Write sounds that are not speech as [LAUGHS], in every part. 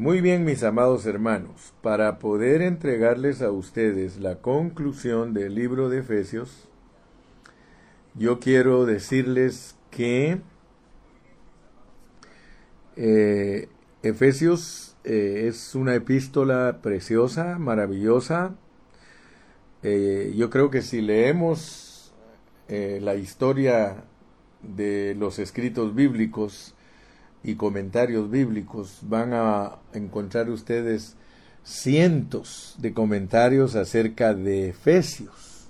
Muy bien, mis amados hermanos, para poder entregarles a ustedes la conclusión del libro de Efesios, yo quiero decirles que eh, Efesios eh, es una epístola preciosa, maravillosa. Eh, yo creo que si leemos la historia de los escritos bíblicos, y comentarios bíblicos van a encontrar ustedes cientos de comentarios acerca de Efesios.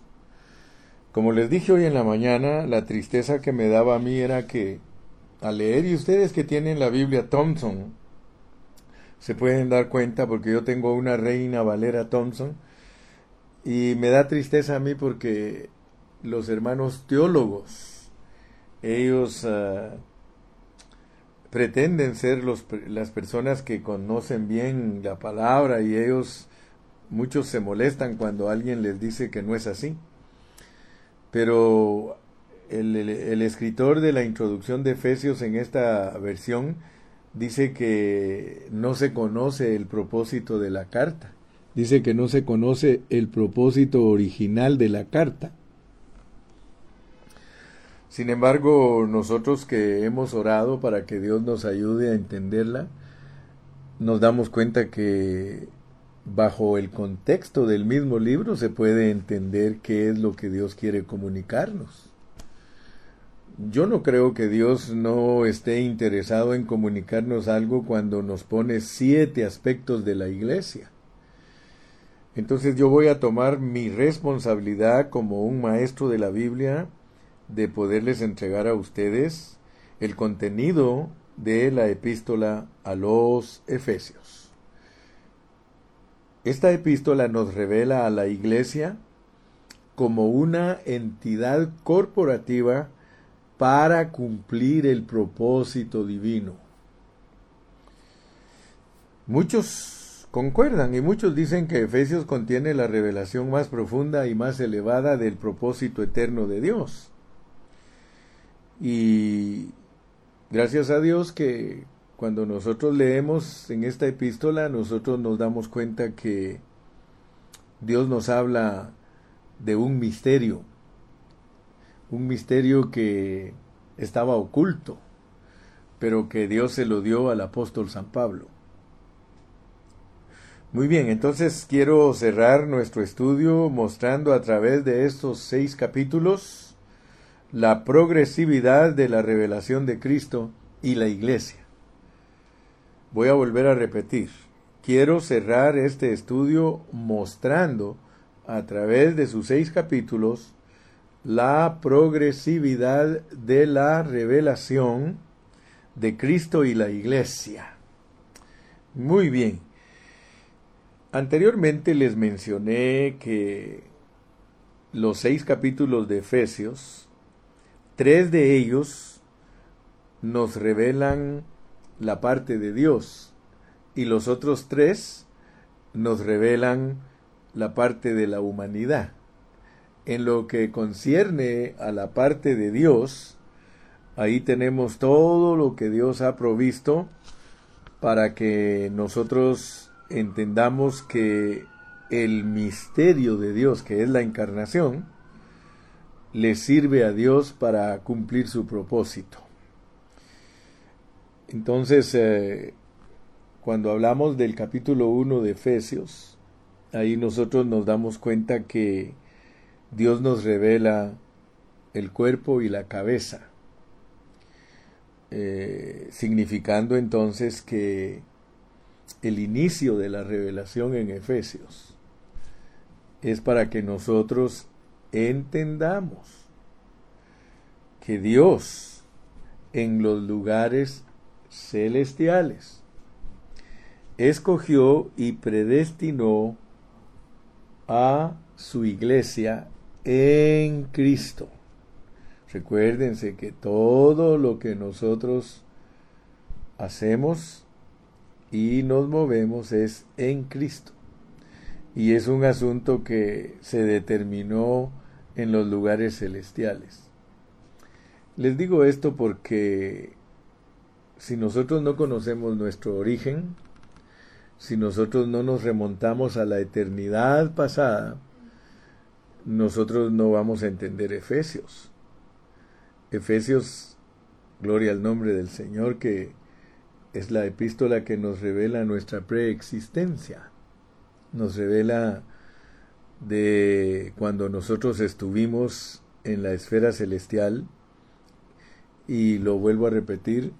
Como les dije hoy en la mañana, la tristeza que me daba a mí era que al leer, y ustedes que tienen la Biblia Thompson, se pueden dar cuenta porque yo tengo una reina Valera Thompson, y me da tristeza a mí porque los hermanos teólogos, ellos ah, pretenden ser los, las personas que conocen bien la palabra y ellos, muchos se molestan cuando alguien les dice que no es así. Pero el, el, escritor de la introducción de Efesios en esta versión dice que no se conoce el propósito de la carta. Dice que no se conoce el propósito original de la carta. Sin embargo, nosotros que hemos orado para que Dios nos ayude a entenderla, nos damos cuenta que bajo el contexto del mismo libro se puede entender qué es lo que Dios quiere comunicarnos. Yo no creo que Dios no esté interesado en comunicarnos algo cuando nos pone siete aspectos de la iglesia. Entonces yo voy a tomar mi responsabilidad como un maestro de la Biblia de poderles entregar a ustedes el contenido de la epístola a los Efesios. Esta epístola nos revela a la Iglesia como una entidad corporativa para cumplir el propósito divino. Muchos concuerdan y muchos dicen que Efesios contiene la revelación más profunda y más elevada del propósito eterno de Dios. Y gracias a Dios que cuando nosotros leemos en esta epístola, nosotros nos damos cuenta que Dios nos habla de un misterio, un misterio que estaba oculto, pero que Dios se lo dio al apóstol San Pablo. Muy bien, entonces quiero cerrar nuestro estudio mostrando a través de estos seis capítulos la progresividad de la revelación de Cristo y la Iglesia. Voy a volver a repetir. Quiero cerrar este estudio mostrando a través de sus seis capítulos la progresividad de la revelación de Cristo y la Iglesia. Muy bien. Anteriormente les mencioné que los seis capítulos de Efesios Tres de ellos nos revelan la parte de Dios y los otros tres nos revelan la parte de la humanidad. En lo que concierne a la parte de Dios, ahí tenemos todo lo que Dios ha provisto para que nosotros entendamos que el misterio de Dios, que es la encarnación, le sirve a Dios para cumplir su propósito. Entonces, eh, cuando hablamos del capítulo 1 de Efesios, ahí nosotros nos damos cuenta que Dios nos revela el cuerpo y la cabeza, eh, significando entonces que el inicio de la revelación en Efesios es para que nosotros entendamos que Dios en los lugares celestiales escogió y predestinó a su iglesia en Cristo. Recuérdense que todo lo que nosotros hacemos y nos movemos es en Cristo. Y es un asunto que se determinó en los lugares celestiales. Les digo esto porque si nosotros no conocemos nuestro origen, si nosotros no nos remontamos a la eternidad pasada, nosotros no vamos a entender Efesios. Efesios, gloria al nombre del Señor, que es la epístola que nos revela nuestra preexistencia, nos revela de cuando nosotros estuvimos en la esfera celestial, y lo vuelvo a repetir,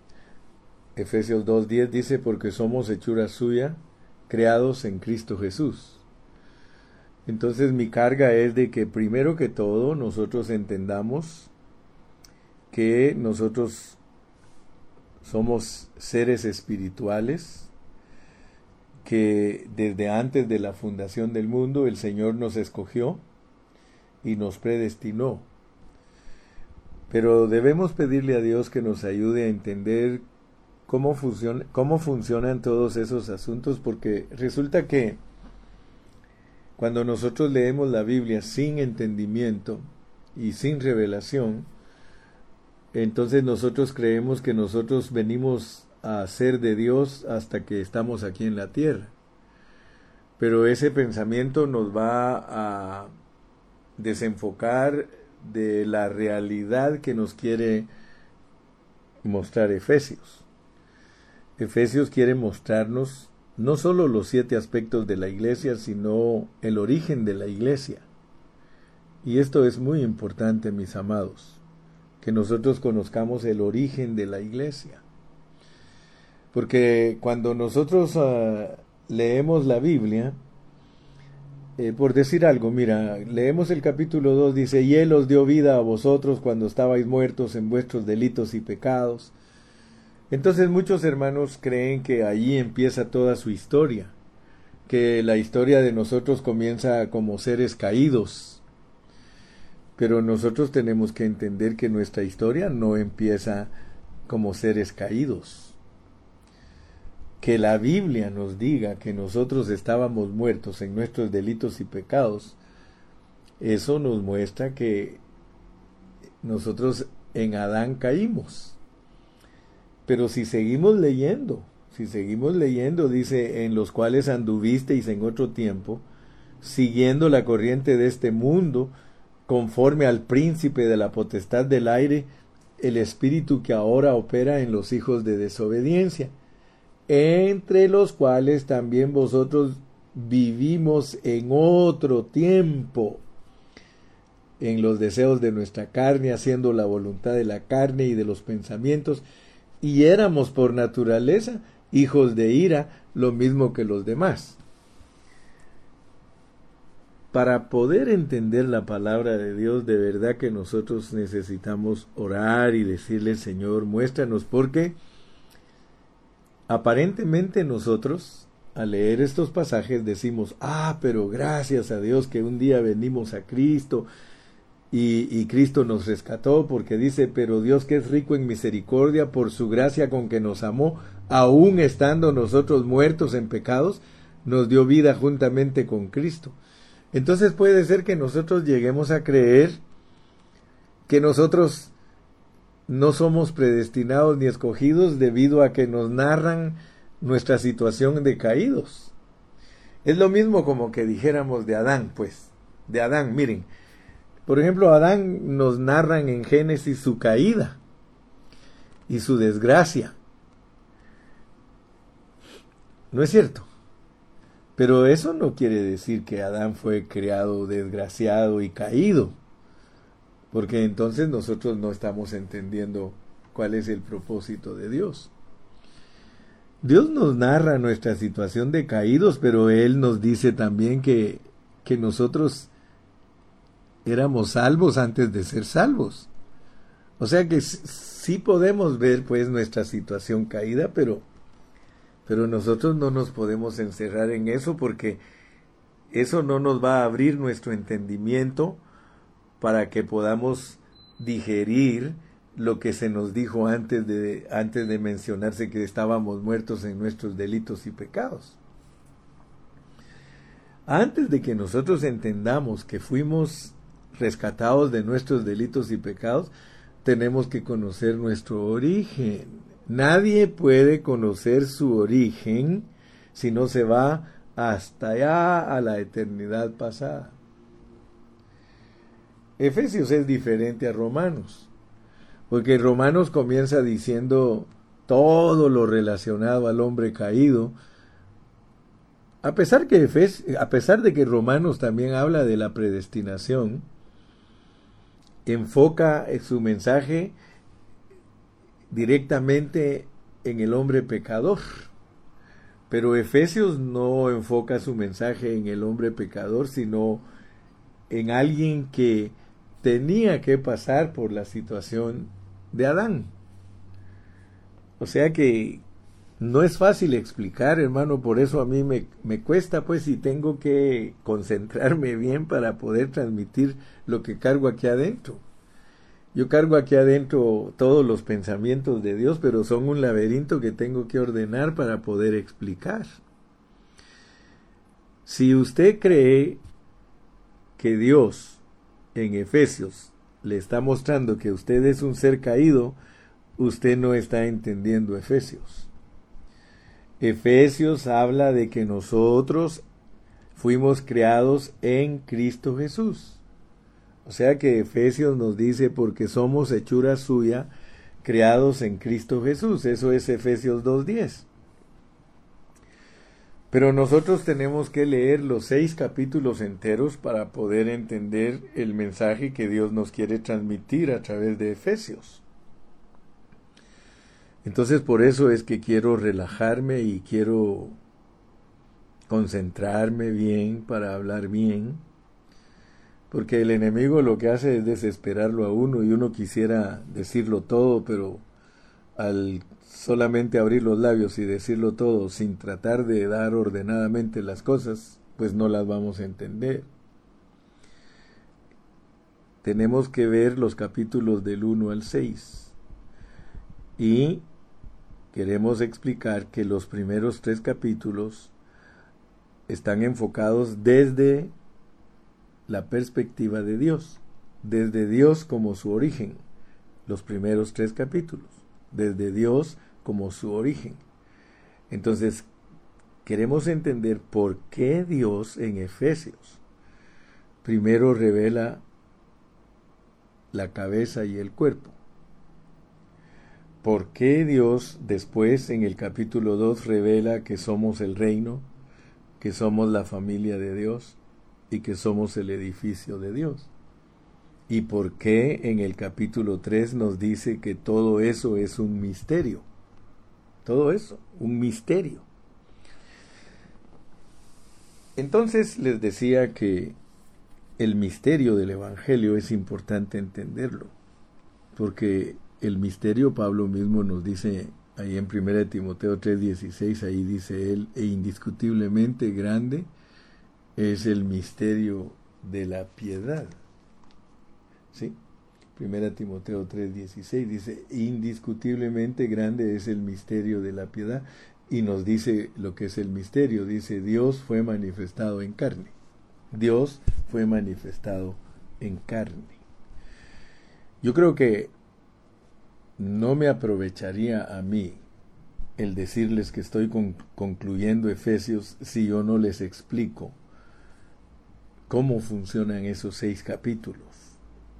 Efesios 2.10 dice, porque somos hechura suya, creados en Cristo Jesús. Entonces mi carga es de que primero que todo nosotros entendamos que nosotros somos seres espirituales, que desde antes de la fundación del mundo el Señor nos escogió y nos predestinó. Pero debemos pedirle a Dios que nos ayude a entender cómo, cómo funcionan todos esos asuntos, porque resulta que cuando nosotros leemos la Biblia sin entendimiento y sin revelación, entonces nosotros creemos que nosotros venimos a ser de Dios hasta que estamos aquí en la tierra. Pero ese pensamiento nos va a desenfocar de la realidad que nos quiere mostrar Efesios. Efesios quiere mostrarnos no solo los siete aspectos de la iglesia, sino el origen de la iglesia. Y esto es muy importante, mis amados, que nosotros conozcamos el origen de la iglesia. Porque cuando nosotros ah, leemos la Biblia, eh, por decir algo, mira, leemos el capítulo 2, dice, y Él os dio vida a vosotros cuando estabais muertos en vuestros delitos y pecados entonces muchos hermanos creen que allí empieza toda su historia, que la historia de nosotros comienza como seres caídos. Pero nosotros tenemos que entender que nuestra historia no empieza como seres caídos. Que la Biblia nos diga que nosotros estábamos muertos en nuestros delitos y pecados, eso nos muestra que nosotros en Adán caímos. Pero si seguimos leyendo, si seguimos leyendo, dice, en los cuales anduvisteis en otro tiempo, siguiendo la corriente de este mundo, conforme al príncipe de la potestad del aire, el espíritu que ahora opera en los hijos de desobediencia, entre los cuales también vosotros vivimos en otro tiempo, en los deseos de nuestra carne, haciendo la voluntad de la carne y de los pensamientos, y éramos por naturaleza hijos de ira, lo mismo que los demás. Para poder entender la palabra de Dios, de verdad que nosotros necesitamos orar y decirle, Señor, muéstranos, porque aparentemente nosotros, al leer estos pasajes, decimos, ah, pero gracias a Dios que un día venimos a Cristo, y, Cristo nos rescató porque dice, pero Dios que es rico en misericordia por su gracia con que nos amó, aun estando nosotros muertos en pecados, nos dio vida juntamente con Cristo. Entonces puede ser que nosotros lleguemos a creer que nosotros no somos predestinados ni escogidos debido a que nos narran nuestra situación de caídos. Es lo mismo como que dijéramos de Adán, pues, de Adán, miren, por ejemplo, Adán nos narran en Génesis su caída y su desgracia. ¿No es cierto? Pero eso no quiere decir que Adán fue creado desgraciado y caído, porque entonces nosotros no estamos entendiendo cuál es el propósito de Dios. Dios nos narra nuestra situación de caídos, pero Él nos dice también que, que nosotros éramos salvos antes de ser salvos. O sea que sí podemos ver pues nuestra situación caída, pero pero nosotros no nos podemos encerrar en eso porque eso no nos va a abrir nuestro entendimiento para que podamos digerir lo que se nos dijo antes de antes de mencionarse que estábamos muertos en nuestros delitos y pecados. Antes de que nosotros entendamos que fuimos rescatados de nuestros delitos y pecados, tenemos que conocer nuestro origen. Nadie puede conocer su origen sino se va hasta allá a la eternidad pasada. Efesios es diferente a Romanos, porque Romanos comienza diciendo todo lo relacionado al hombre caído, a pesar, que a pesar de que Romanos también habla de la predestinación, enfoca su mensaje directamente en el hombre pecador. Pero Efesios no enfoca su mensaje en el hombre pecador, sino en alguien que tenía que pasar por la situación de Adán. O sea que no es fácil explicar, hermano, por eso a mí me, me, cuesta, pues, y tengo que concentrarme [LAUGHS] bien para poder transmitir lo que cargo aquí adentro. Yo cargo aquí adentro todos los pensamientos de Dios, pero son un laberinto que tengo que ordenar para poder explicar. Si usted cree que Dios en Efesios le está mostrando que usted es un ser caído, usted no está entendiendo Efesios. Efesios habla de que nosotros fuimos creados en Cristo Jesús. O sea que Efesios nos dice porque somos hechura suya, creados en Cristo Jesús. Eso es Efesios 2.10. Pero nosotros tenemos que leer los seis capítulos enteros para poder entender el mensaje que Dios nos quiere transmitir a través de Efesios. Entonces por eso es que quiero relajarme y quiero concentrarme bien para hablar bien, porque el enemigo lo que hace es desesperarlo a uno y uno quisiera decirlo todo, pero al solamente abrir los labios y decirlo todo sin tratar de dar ordenadamente las cosas, pues no las vamos a entender. Tenemos que ver los capítulos del 1 al 6 y queremos explicar que los primeros tres capítulos están enfocados desde la perspectiva de Dios, desde Dios como su origen, los primeros tres capítulos, desde Dios como su origen. Entonces, queremos entender por qué Dios en Efesios primero revela la cabeza y el cuerpo. ¿Por qué Dios después en el capítulo 2 revela que somos el reino, que somos la familia de Dios y que somos el edificio de Dios? ¿Y por qué en el capítulo 3 nos dice que todo eso es un misterio? Todo eso, un misterio. Entonces les decía que el misterio del Evangelio es importante entenderlo, porque el misterio Pablo mismo nos dice ahí en 1 Timoteo 3:16, ahí dice él, e indiscutiblemente grande es el misterio de la piedad. ¿Sí? 1 Timoteo 3:16 dice, indiscutiblemente grande es el misterio de la piedad y nos dice lo que es el misterio, dice, Dios fue manifestado en carne. Dios fue manifestado en carne. Yo creo que no me aprovecharía a mí el decirles que estoy concluyendo Efesios si yo no les explico cómo funcionan esos seis capítulos,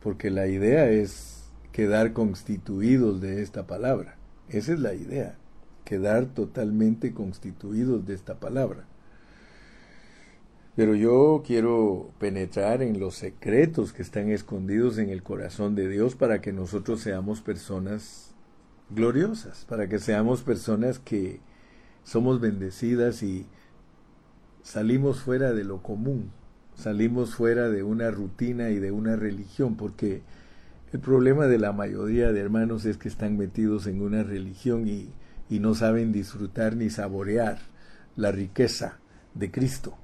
porque la idea es quedar constituidos de esta palabra. Esa es la idea, quedar totalmente constituidos de esta palabra. Pero yo quiero penetrar en los secretos que están escondidos en el corazón de Dios para que nosotros seamos personas gloriosas, para que seamos personas que somos bendecidas y salimos fuera de lo común, salimos fuera de una rutina y de una religión, porque el problema de la mayoría de hermanos es que están metidos en una religión y, y no saben disfrutar ni saborear la riqueza de Cristo.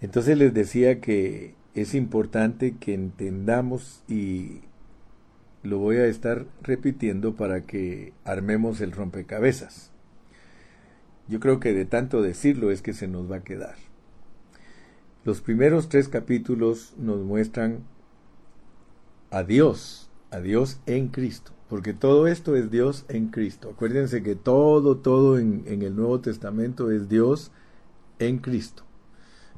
Entonces les decía que es importante que entendamos y lo voy a estar repitiendo para que armemos el rompecabezas. Yo creo que de tanto decirlo es que se nos va a quedar. Los primeros tres capítulos nos muestran a Dios, a Dios en Cristo. porque todo esto es Dios en Cristo. Acuérdense que todo, todo en, en, el Nuevo Testamento es Dios en Cristo.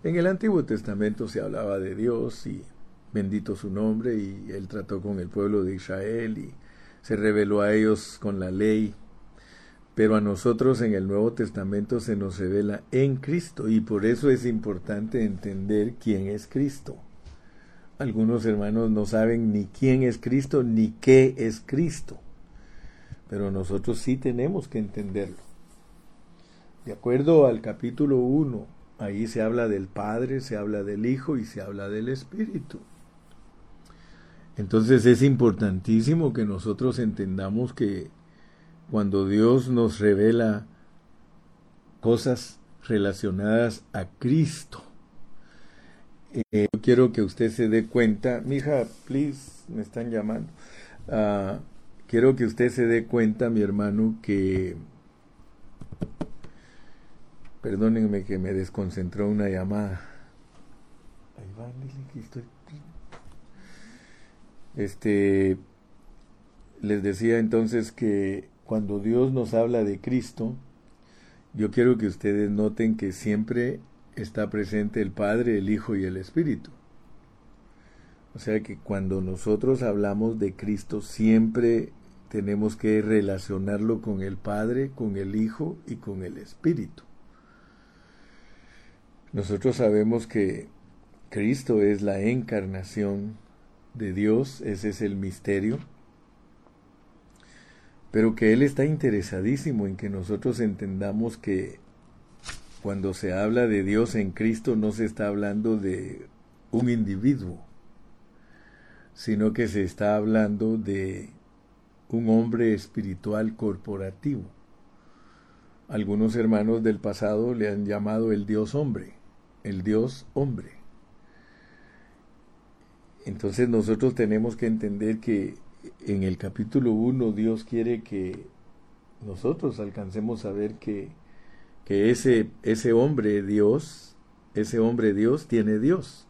En el Antiguo Testamento se hablaba de Dios y bendito su nombre y él trató con el pueblo de Israel y se reveló a ellos con la ley. Pero a nosotros en el Nuevo Testamento se nos revela en Cristo y por eso es importante entender quién es Cristo. Algunos hermanos no saben ni quién es Cristo ni qué es Cristo. Pero nosotros sí tenemos que entenderlo. De acuerdo al capítulo 1, ahí se habla del Padre, se habla del Hijo y se habla del Espíritu. Entonces es importantísimo que nosotros entendamos que cuando Dios nos revela cosas relacionadas a Cristo, eh, quiero que usted se dé cuenta, mija, please, me están llamando. Uh, quiero que usted se dé cuenta, mi hermano, que perdónenme que me desconcentró una llamada. Ahí va, que estoy. Este, les decía entonces que cuando Dios nos habla de Cristo, yo quiero que ustedes noten que siempre está presente el Padre, el Hijo y el Espíritu. O sea que cuando nosotros hablamos de Cristo siempre tenemos que relacionarlo con el Padre, con el Hijo y con el Espíritu. Nosotros sabemos que Cristo es la encarnación de Dios, ese es el misterio, pero que Él está interesadísimo en que nosotros entendamos que cuando se habla de Dios en Cristo no se está hablando de un individuo, sino que se está hablando de un hombre espiritual corporativo. Algunos hermanos del pasado le han llamado el Dios hombre, el Dios hombre. Entonces nosotros tenemos que entender que en el capítulo 1 Dios quiere que nosotros alcancemos a ver que que ese, ese hombre Dios, ese hombre Dios tiene Dios.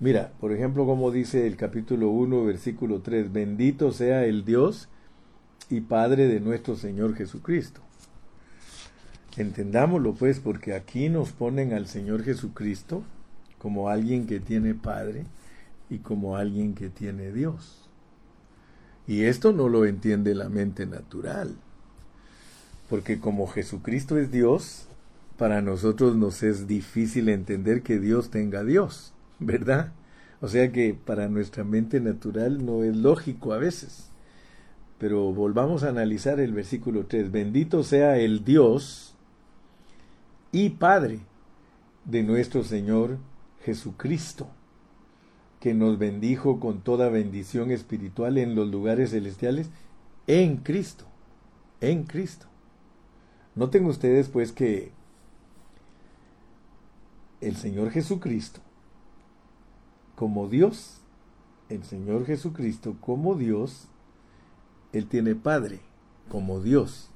Mira, por ejemplo, como dice el capítulo 1, versículo 3, bendito sea el Dios y Padre de nuestro Señor Jesucristo. Entendámoslo pues, porque aquí nos ponen al Señor Jesucristo como alguien que tiene Padre y como alguien que tiene Dios. Y esto no lo entiende la mente natural, porque como Jesucristo es Dios, para nosotros nos es difícil entender que Dios tenga Dios, ¿verdad? O sea que para nuestra mente natural no es lógico a veces. Pero volvamos a analizar el versículo 3. Bendito sea el Dios y Padre de nuestro Señor Jesucristo, que nos bendijo con toda bendición espiritual en los lugares celestiales en Cristo, en Cristo. Noten ustedes pues que el Señor Jesucristo como Dios, el Señor Jesucristo como Dios, Él tiene Padre como Dios,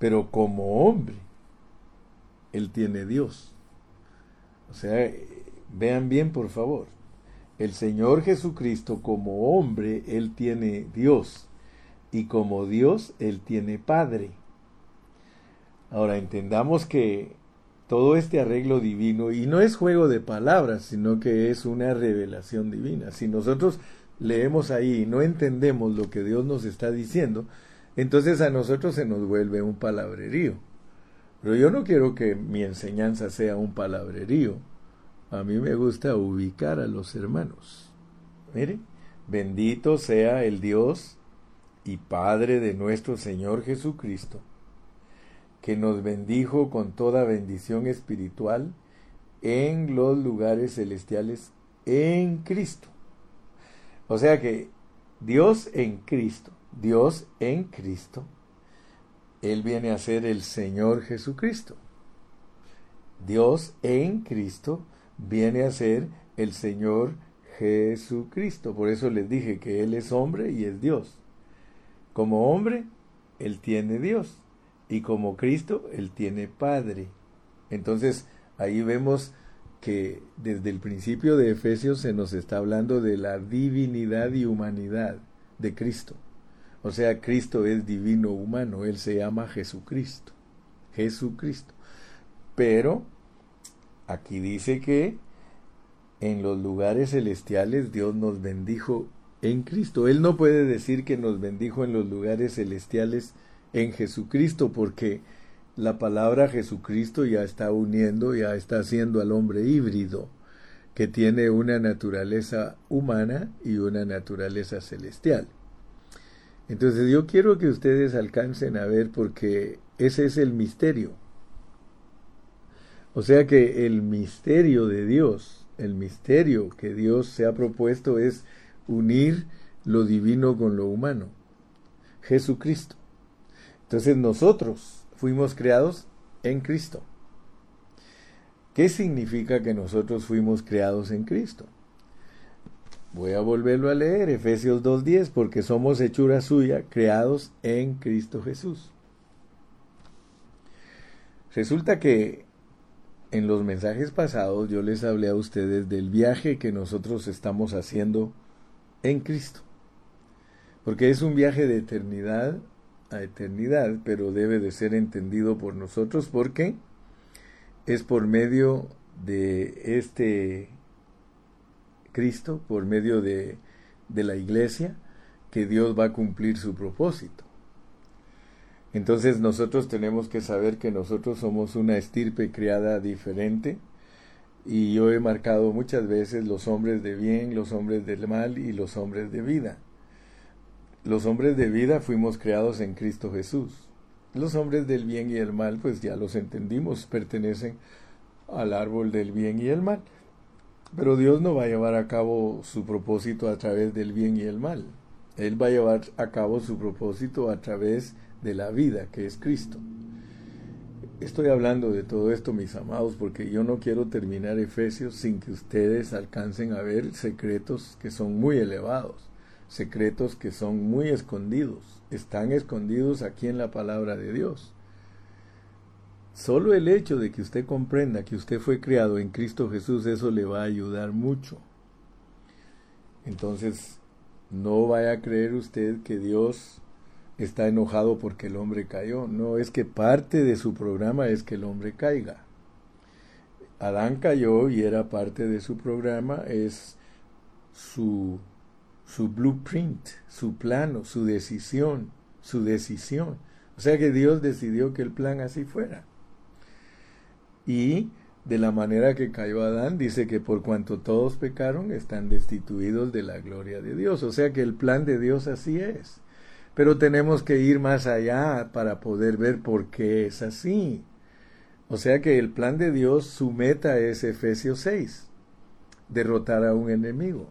pero como hombre, Él tiene Dios. O sea, vean bien por favor, el Señor Jesucristo como hombre, Él tiene Dios, y como Dios, Él tiene Padre. Ahora entendamos que todo este arreglo divino, y no es juego de palabras, sino que es una revelación divina. Si nosotros leemos ahí y no entendemos lo que Dios nos está diciendo, entonces a nosotros se nos vuelve un palabrerío. Pero yo no quiero que mi enseñanza sea un palabrerío. A mí me gusta ubicar a los hermanos. Mire, bendito sea el Dios y Padre de nuestro Señor Jesucristo que nos bendijo con toda bendición espiritual en los lugares celestiales en Cristo. O sea que Dios en Cristo, Dios en Cristo, Él viene a ser el Señor Jesucristo. Dios en Cristo viene a ser el Señor Jesucristo. Por eso les dije que Él es hombre y es Dios. Como hombre, Él tiene Dios y como Cristo, Él tiene Padre. Entonces, ahí vemos que desde el principio de Efesios se nos está hablando de la divinidad y humanidad de Cristo. O sea, Cristo es divino humano, Él se llama Jesucristo. Jesucristo. Pero aquí dice que en los lugares celestiales Dios nos bendijo en Cristo. Él no puede decir que nos bendijo en los lugares celestiales en Jesucristo, porque la palabra Jesucristo ya está uniendo, ya está haciendo al hombre híbrido, que tiene una naturaleza humana y una naturaleza celestial. Entonces yo quiero que ustedes alcancen a ver porque ese es el misterio. O sea que el misterio de Dios, el misterio que Dios se ha propuesto es unir lo divino con lo humano. Jesucristo. Entonces nosotros fuimos creados en Cristo. ¿Qué significa que nosotros fuimos creados en Cristo? Voy a volverlo a leer, Efesios 2.10, porque somos hechura suya, creados en Cristo Jesús. Resulta que en los mensajes pasados yo les hablé a ustedes del viaje que nosotros estamos haciendo en Cristo. Porque es un viaje de eternidad a eternidad, pero debe de ser entendido por nosotros porque es por medio de este Cristo, por medio de, de la iglesia, que Dios va a cumplir su propósito. Entonces nosotros tenemos que saber que nosotros somos una estirpe criada diferente, y yo he marcado muchas veces los hombres de bien, los hombres del mal y los hombres de vida. Los hombres de vida fuimos creados en Cristo Jesús. Los hombres del bien y el mal, pues ya los entendimos, pertenecen al árbol del bien y el mal. Pero Dios no va a llevar a cabo su propósito a través del bien y el mal. Él va a llevar a cabo su propósito a través de la vida, que es Cristo. Estoy hablando de todo esto, mis amados, porque yo no quiero terminar Efesios sin que ustedes alcancen a ver secretos que son muy elevados, secretos que son muy escondidos, están escondidos aquí en la palabra de Dios. Solo el hecho de que usted comprenda que usted fue criado en Cristo Jesús, eso le va a ayudar mucho. Entonces, no vaya a creer usted que Dios está enojado porque el hombre cayó. No, es que parte de su programa es que el hombre caiga. Adán cayó y era parte de su programa, es su, su blueprint, su plano, su decisión, su decisión. O sea que Dios decidió que el plan así fuera. Y de la manera que cayó Adán, dice que por cuanto todos pecaron, están destituidos de la gloria de Dios. O sea que el plan de Dios así es. Pero tenemos que ir más allá para poder ver por qué es así. O sea que el plan de Dios, su meta es Efesios 6, derrotar a un enemigo.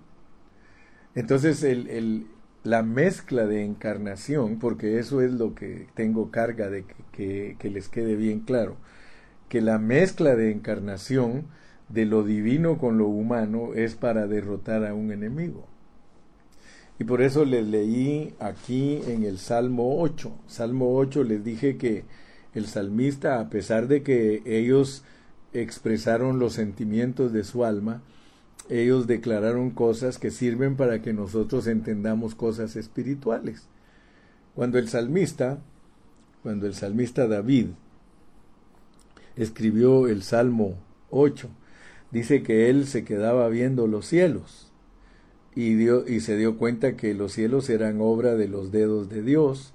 Entonces el, la mezcla de encarnación, porque eso es lo que tengo carga de que, que les quede bien claro, que la mezcla de encarnación de lo divino con lo humano es para derrotar a un enemigo. Y por eso les leí aquí en el Salmo 8. Salmo 8 les dije que el salmista, a pesar de que ellos expresaron los sentimientos de su alma, ellos declararon cosas que sirven para que nosotros entendamos cosas espirituales. Cuando el salmista, cuando el salmista David escribió el Salmo 8, dice que él se quedaba viendo los cielos y, dio, y se dio cuenta que los cielos eran obra de los dedos de Dios.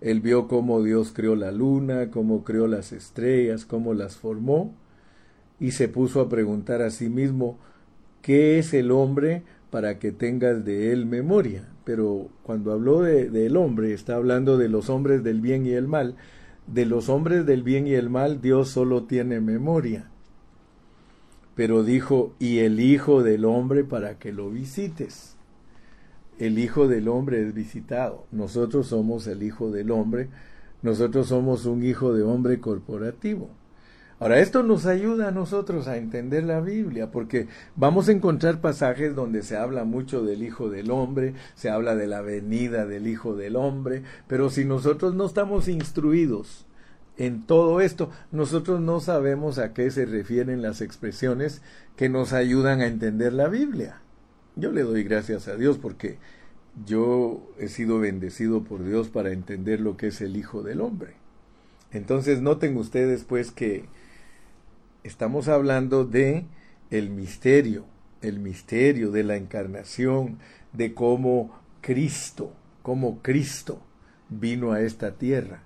Él vio cómo Dios creó la luna, cómo creó las estrellas, cómo las formó, y se puso a preguntar a sí mismo, ¿qué es el hombre para que tengas de él memoria? Pero cuando habló de, del hombre, está hablando de los hombres del bien y el mal. De los hombres del bien y el mal, Dios solo tiene memoria pero dijo, y el Hijo del Hombre para que lo visites. El Hijo del Hombre es visitado. Nosotros somos el Hijo del Hombre. Nosotros somos un Hijo de Hombre corporativo. Ahora, esto nos ayuda a nosotros a entender la Biblia, porque vamos a encontrar pasajes donde se habla mucho del Hijo del Hombre, se habla de la venida del Hijo del Hombre, pero si nosotros no estamos instruidos en todo esto, nosotros no sabemos a qué se refieren las expresiones que nos ayudan a entender la Biblia. Yo le doy gracias a Dios porque yo he sido bendecido por Dios para entender lo que es el Hijo del Hombre. Entonces noten ustedes pues que estamos hablando de el misterio, el misterio de la encarnación, de cómo Cristo, cómo Cristo vino a esta tierra.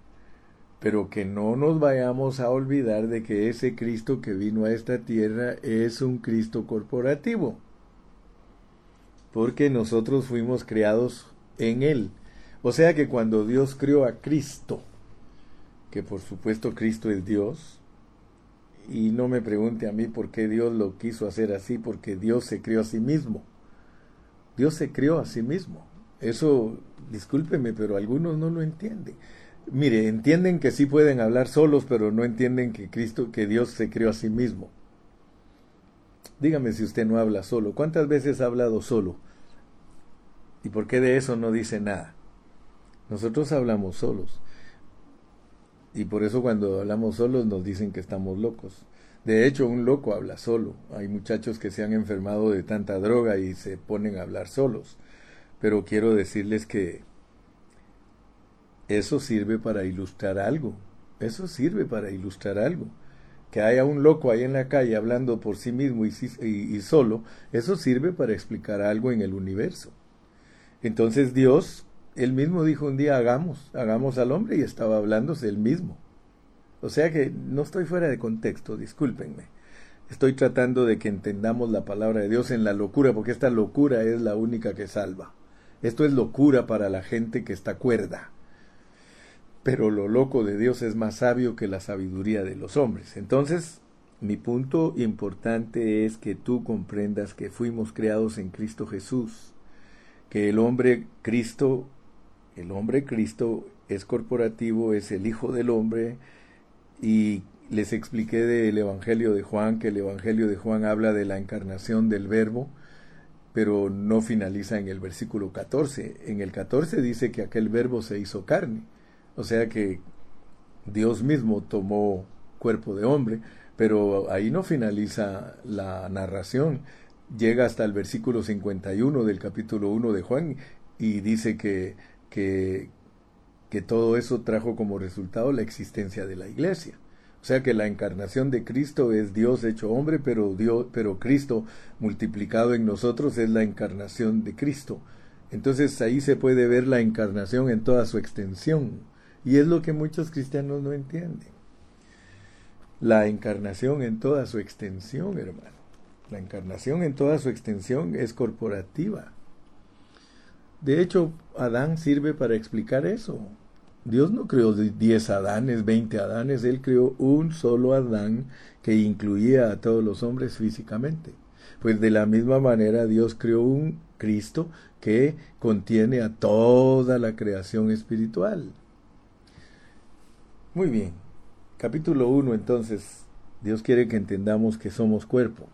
Pero que no nos vayamos a olvidar de que ese Cristo que vino a esta tierra es un Cristo corporativo. Porque nosotros fuimos creados en Él. O sea que cuando Dios creó a Cristo, que por supuesto Cristo es Dios, y no me pregunte a mí por qué Dios lo quiso hacer así, porque Dios se creó a sí mismo. Dios se creó a sí mismo. Eso, discúlpeme, pero algunos no lo entienden. Mire, entienden que sí pueden hablar solos, pero no entienden que Cristo, que Dios se creó a sí mismo. Dígame si usted no habla solo. ¿Cuántas veces ha hablado solo? ¿Y por qué de eso no dice nada? Nosotros hablamos solos. Y por eso cuando hablamos solos nos dicen que estamos locos. De hecho, un loco habla solo. Hay muchachos que se han enfermado de tanta droga y se ponen a hablar solos. Pero quiero decirles que eso sirve para ilustrar algo. Eso sirve para ilustrar algo. Que haya un loco ahí en la calle hablando por sí mismo y, y, solo, eso sirve para explicar algo en el universo. Entonces Dios él mismo dijo un día, hagamos, hagamos al hombre y estaba hablándose él mismo. O sea que no estoy fuera de contexto, discúlpenme. Estoy tratando de que entendamos la palabra de Dios en la locura, porque esta locura es la única que salva. Esto es locura para la gente que está cuerda. Pero lo loco de Dios es más sabio que la sabiduría de los hombres. Entonces, mi punto importante es que tú comprendas que fuimos creados en Cristo Jesús, que el hombre Cristo el hombre Cristo es corporativo, es el Hijo del Hombre y les expliqué del Evangelio de Juan que el Evangelio de Juan habla de la encarnación del Verbo, pero no finaliza en el versículo 14. En el 14 dice que aquel Verbo se hizo carne, o sea que Dios mismo tomó cuerpo de hombre, pero ahí no finaliza la narración. Llega hasta el versículo 51 del capítulo 1 de Juan y dice que que, que todo eso trajo como resultado la existencia de la iglesia. O sea que la encarnación de Cristo es Dios hecho hombre, pero Dios, pero Cristo multiplicado en nosotros es la encarnación de Cristo. Entonces ahí se puede ver la encarnación en toda su extensión. Y es lo que muchos cristianos no entienden. La encarnación en toda su extensión, hermano. La encarnación en toda su extensión es corporativa. De hecho, Adán sirve para explicar eso. Dios no creó 10 Adanes, 20 Adanes, Él creó un solo Adán que incluía a todos los hombres físicamente. Pues de la misma manera Dios creó un Cristo que contiene a toda la creación espiritual. Muy bien, capítulo 1 entonces, Dios quiere que entendamos que somos cuerpo.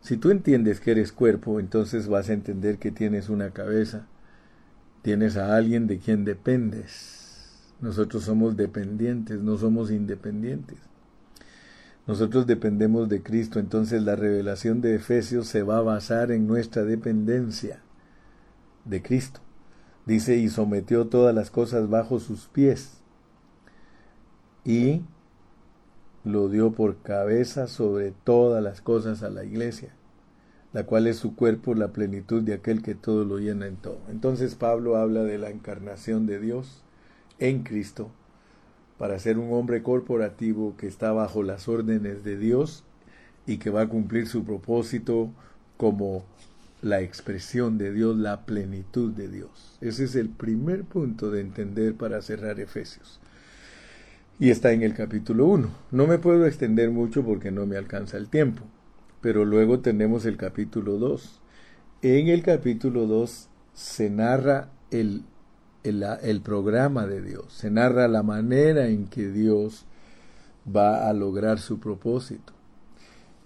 Si tú entiendes que eres cuerpo, entonces vas a entender que tienes una cabeza, tienes a alguien de quien dependes. Nosotros somos dependientes, no somos independientes. Nosotros dependemos de Cristo, entonces la revelación de Efesios se va a basar en nuestra dependencia de Cristo. Dice, y sometió todas las cosas bajo sus pies, y lo dio por cabeza sobre todas las cosas a la iglesia, la cual es su cuerpo, la plenitud de aquel que todo lo llena en todo. Entonces Pablo habla de la encarnación de Dios en Cristo para ser un hombre corporativo que está bajo las órdenes de Dios y que va a cumplir su propósito como la expresión de Dios, la plenitud de Dios. Ese es el primer punto de entender para cerrar Efesios y está en el capítulo 1. No me puedo extender mucho porque no me alcanza el tiempo, pero luego tenemos el capítulo 2. En el capítulo 2 se narra el, el, el, programa de Dios, se narra la manera en que Dios va a lograr su propósito.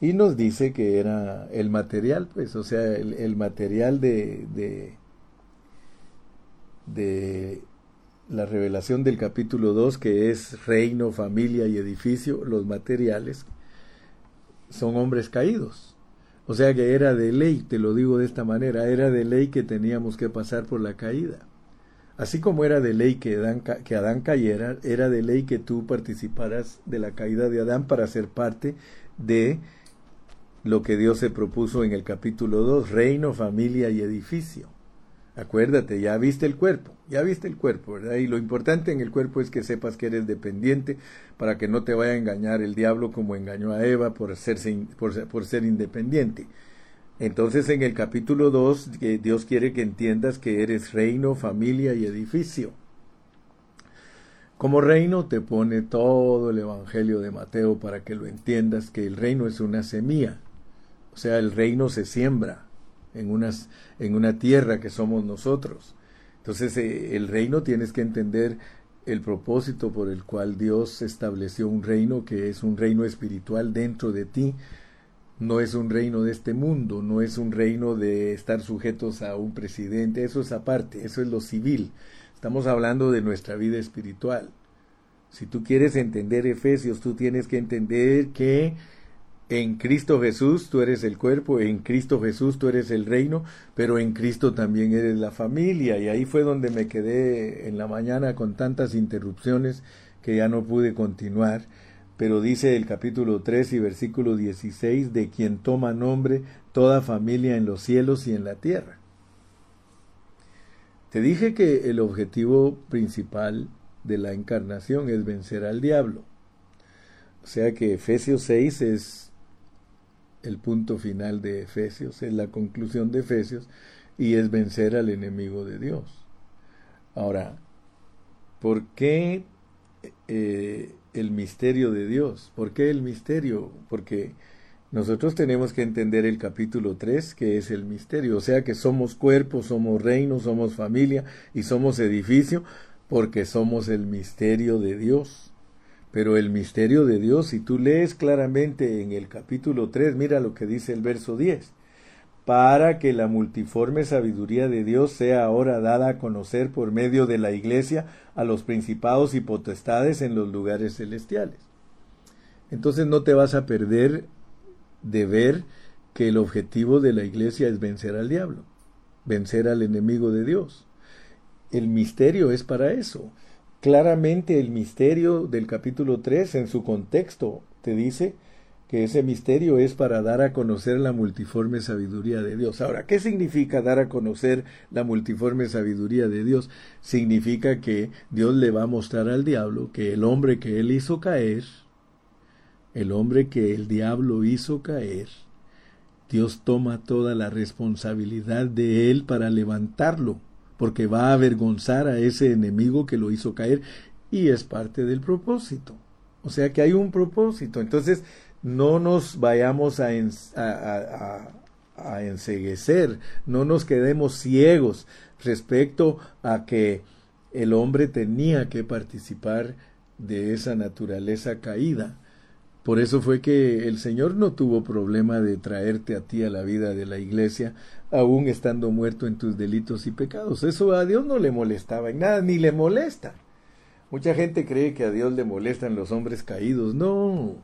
Y nos dice que era el material, pues, o sea, el, el material de, de, de la revelación del capítulo 2, que es reino, familia y edificio, los materiales, son hombres caídos. O sea que era de ley, te lo digo de esta manera, era de ley que teníamos que pasar por la caída. Así como era de ley que Adán, que Adán cayera, era de ley que tú participaras de la caída de Adán para ser parte de lo que Dios se propuso en el capítulo 2, reino, familia y edificio. Acuérdate, ya viste el cuerpo, ya viste el cuerpo, ¿verdad? Y lo importante en el cuerpo es que sepas que eres dependiente para que no te vaya a engañar el diablo como engañó a Eva por, por, ser independiente. Entonces en el capítulo 2 Dios quiere que entiendas que eres reino, familia y edificio. Como reino te pone todo el Evangelio de Mateo para que lo entiendas que el reino es una semilla. O sea, el reino se siembra en, en una tierra que somos nosotros. Entonces eh, el reino tienes que entender el propósito por el cual Dios estableció un reino que es un reino espiritual dentro de ti. No es un reino de este mundo, no es un reino de estar sujetos a un presidente, eso es aparte, eso es lo civil. Estamos hablando de nuestra vida espiritual. Si tú quieres entender Efesios, tú tienes que entender que en Cristo Jesús tú eres el cuerpo, en Cristo Jesús tú eres el reino, pero en Cristo también eres la familia. Y ahí fue donde me quedé en la mañana con tantas interrupciones que ya no pude continuar. Pero dice el capítulo 3 y versículo 16, de quien toma nombre toda familia en los cielos y en la tierra. Te dije que el objetivo principal de la encarnación es vencer al diablo. O sea que Efesios 6 es el punto final de Efesios, es la conclusión de Efesios y es vencer al enemigo de Dios. Ahora, ¿por qué eh, el misterio de Dios? ¿Por qué el misterio? Porque nosotros tenemos que entender el capítulo 3, que es el misterio, o sea que somos cuerpo, somos reino, somos familia y somos edificio, porque somos el misterio de Dios. Pero el misterio de Dios, si tú lees claramente en el capítulo 3, mira lo que dice el verso 10, para que la multiforme sabiduría de Dios sea ahora dada a conocer por medio de la iglesia a los principados y potestades en los lugares celestiales. Entonces no te vas a perder de ver que el objetivo de la iglesia es vencer al diablo, vencer al enemigo de Dios. El misterio es para eso. Claramente el misterio del capítulo 3 en su contexto te dice que ese misterio es para dar a conocer la multiforme sabiduría de Dios. Ahora, ¿qué significa dar a conocer la multiforme sabiduría de Dios? Significa que Dios le va a mostrar al diablo que el hombre que él hizo caer, el hombre que el diablo hizo caer, Dios toma toda la responsabilidad de él para levantarlo porque va a avergonzar a ese enemigo que lo hizo caer y es parte del propósito. O sea que hay un propósito. Entonces, no nos vayamos a, a, enseguecer, no nos quedemos ciegos respecto a que el hombre tenía que participar de esa naturaleza caída. Por eso fue que el Señor no tuvo problema de traerte a ti a la vida de la iglesia, aún estando muerto en tus delitos y pecados. Eso a Dios no le molestaba en nada, ni le molesta. Mucha gente cree que a Dios le molestan los hombres caídos. No.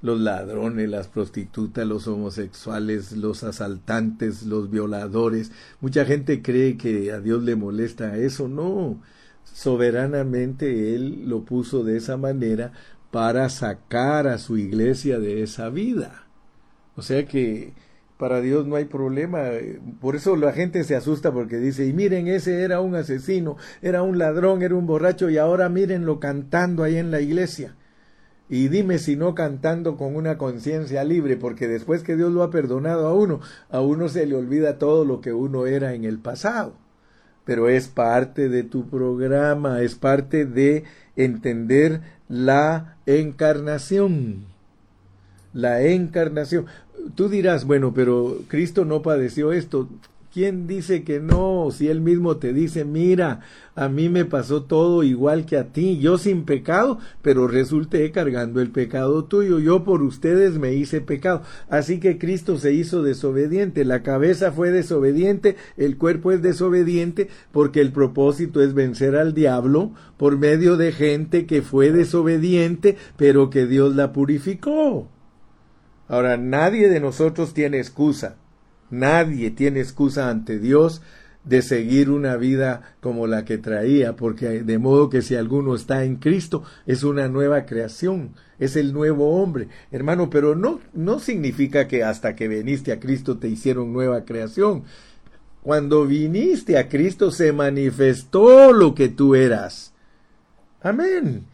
Los ladrones, las prostitutas, los homosexuales, los asaltantes, los violadores. Mucha gente cree que a Dios le molesta eso. No. Soberanamente Él lo puso de esa manera para sacar a su iglesia de esa vida. O sea que para Dios no hay problema. Por eso la gente se asusta porque dice, y miren, ese era un asesino, era un ladrón, era un borracho, y ahora mírenlo cantando ahí en la iglesia. Y dime si no cantando con una conciencia libre, porque después que Dios lo ha perdonado a uno, a uno se le olvida todo lo que uno era en el pasado. Pero es parte de tu programa, es parte de entender la encarnación. La encarnación. Tú dirás, bueno, pero Cristo no padeció esto. ¿Quién dice que no? Si él mismo te dice, mira, a mí me pasó todo igual que a ti, yo sin pecado, pero resulté cargando el pecado tuyo, yo por ustedes me hice pecado. Así que Cristo se hizo desobediente, la cabeza fue desobediente, el cuerpo es desobediente, porque el propósito es vencer al diablo por medio de gente que fue desobediente, pero que Dios la purificó. Ahora, nadie de nosotros tiene excusa. Nadie tiene excusa ante Dios de seguir una vida como la que traía, porque de modo que si alguno está en Cristo, es una nueva creación, es el nuevo hombre. Hermano, pero no, no significa que hasta que viniste a Cristo te hicieron nueva creación. Cuando viniste a Cristo se manifestó lo que tú eras. Amén.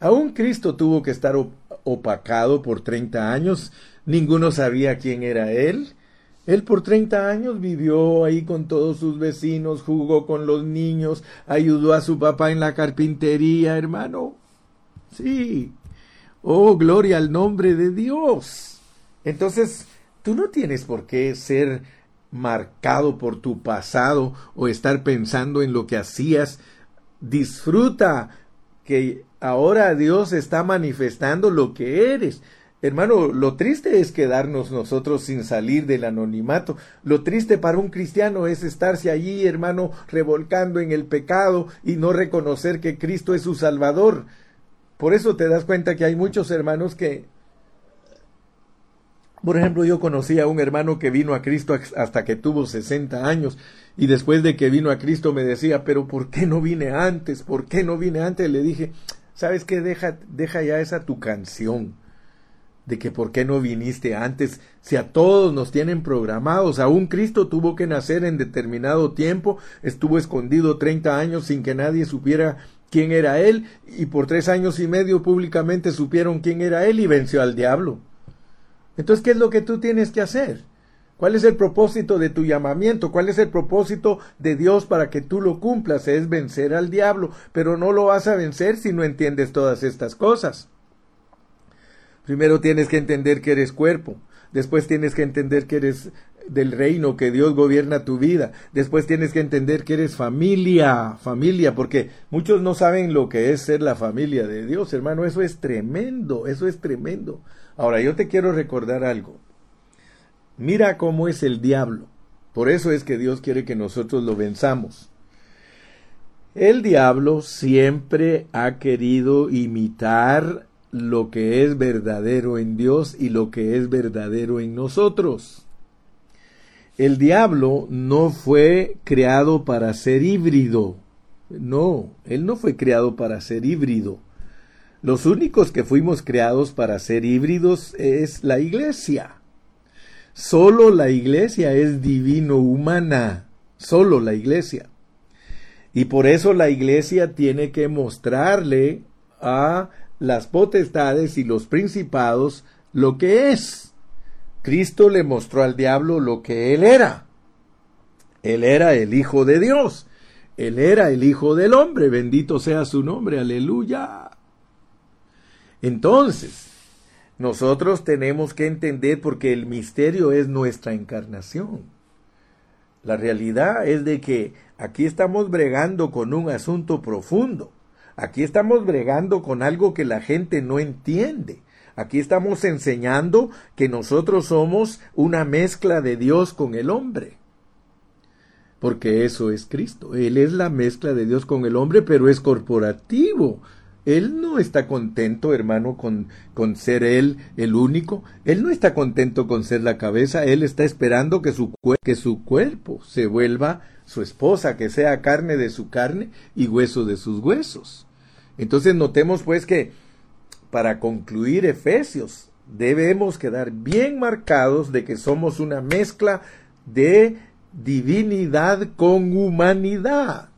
Aún Cristo tuvo que estar opacado por treinta años, ninguno sabía quién era Él. Él por treinta años vivió ahí con todos sus vecinos, jugó con los niños, ayudó a su papá en la carpintería, hermano. Sí. Oh, gloria al nombre de Dios. Entonces, tú no tienes por qué ser marcado por tu pasado o estar pensando en lo que hacías. Disfruta que ahora Dios está manifestando lo que eres. Hermano, lo triste es quedarnos nosotros sin salir del anonimato. Lo triste para un cristiano es estarse allí, hermano, revolcando en el pecado y no reconocer que Cristo es su Salvador. Por eso te das cuenta que hay muchos hermanos que... Por ejemplo, yo conocí a un hermano que vino a Cristo hasta que tuvo 60 años y después de que vino a Cristo me decía, pero ¿por qué no vine antes? ¿Por qué no vine antes? Le dije, ¿sabes qué? Deja, deja ya esa tu canción de que por qué no viniste antes, si a todos nos tienen programados, aún Cristo tuvo que nacer en determinado tiempo, estuvo escondido treinta años sin que nadie supiera quién era él, y por tres años y medio públicamente supieron quién era él y venció al diablo. Entonces, ¿qué es lo que tú tienes que hacer? ¿Cuál es el propósito de tu llamamiento? ¿Cuál es el propósito de Dios para que tú lo cumplas? Es vencer al diablo, pero no lo vas a vencer si no entiendes todas estas cosas. Primero tienes que entender que eres cuerpo, después tienes que entender que eres del reino, que Dios gobierna tu vida, después tienes que entender que eres familia, familia, porque muchos no saben lo que es ser la familia de Dios, hermano, eso es tremendo, eso es tremendo. Ahora, yo te quiero recordar algo. Mira cómo es el diablo. Por eso es que Dios quiere que nosotros lo venzamos. El diablo siempre ha querido imitar lo que es verdadero en Dios y lo que es verdadero en nosotros. El diablo no fue creado para ser híbrido. No, él no fue creado para ser híbrido. Los únicos que fuimos creados para ser híbridos es la iglesia. Solo la iglesia es divino humana. Solo la iglesia. Y por eso la iglesia tiene que mostrarle a las potestades y los principados lo que es. Cristo le mostró al diablo lo que él era. Él era el Hijo de Dios. Él era el Hijo del hombre. Bendito sea su nombre. Aleluya. Entonces, nosotros tenemos que entender porque el misterio es nuestra encarnación. La realidad es de que aquí estamos bregando con un asunto profundo. Aquí estamos bregando con algo que la gente no entiende. Aquí estamos enseñando que nosotros somos una mezcla de Dios con el hombre. Porque eso es Cristo. Él es la mezcla de Dios con el hombre, pero es corporativo. Él no está contento, hermano, con, con ser Él el único. Él no está contento con ser la cabeza. Él está esperando que su, que su cuerpo se vuelva su esposa, que sea carne de su carne y hueso de sus huesos. Entonces notemos pues que para concluir Efesios debemos quedar bien marcados de que somos una mezcla de divinidad con humanidad.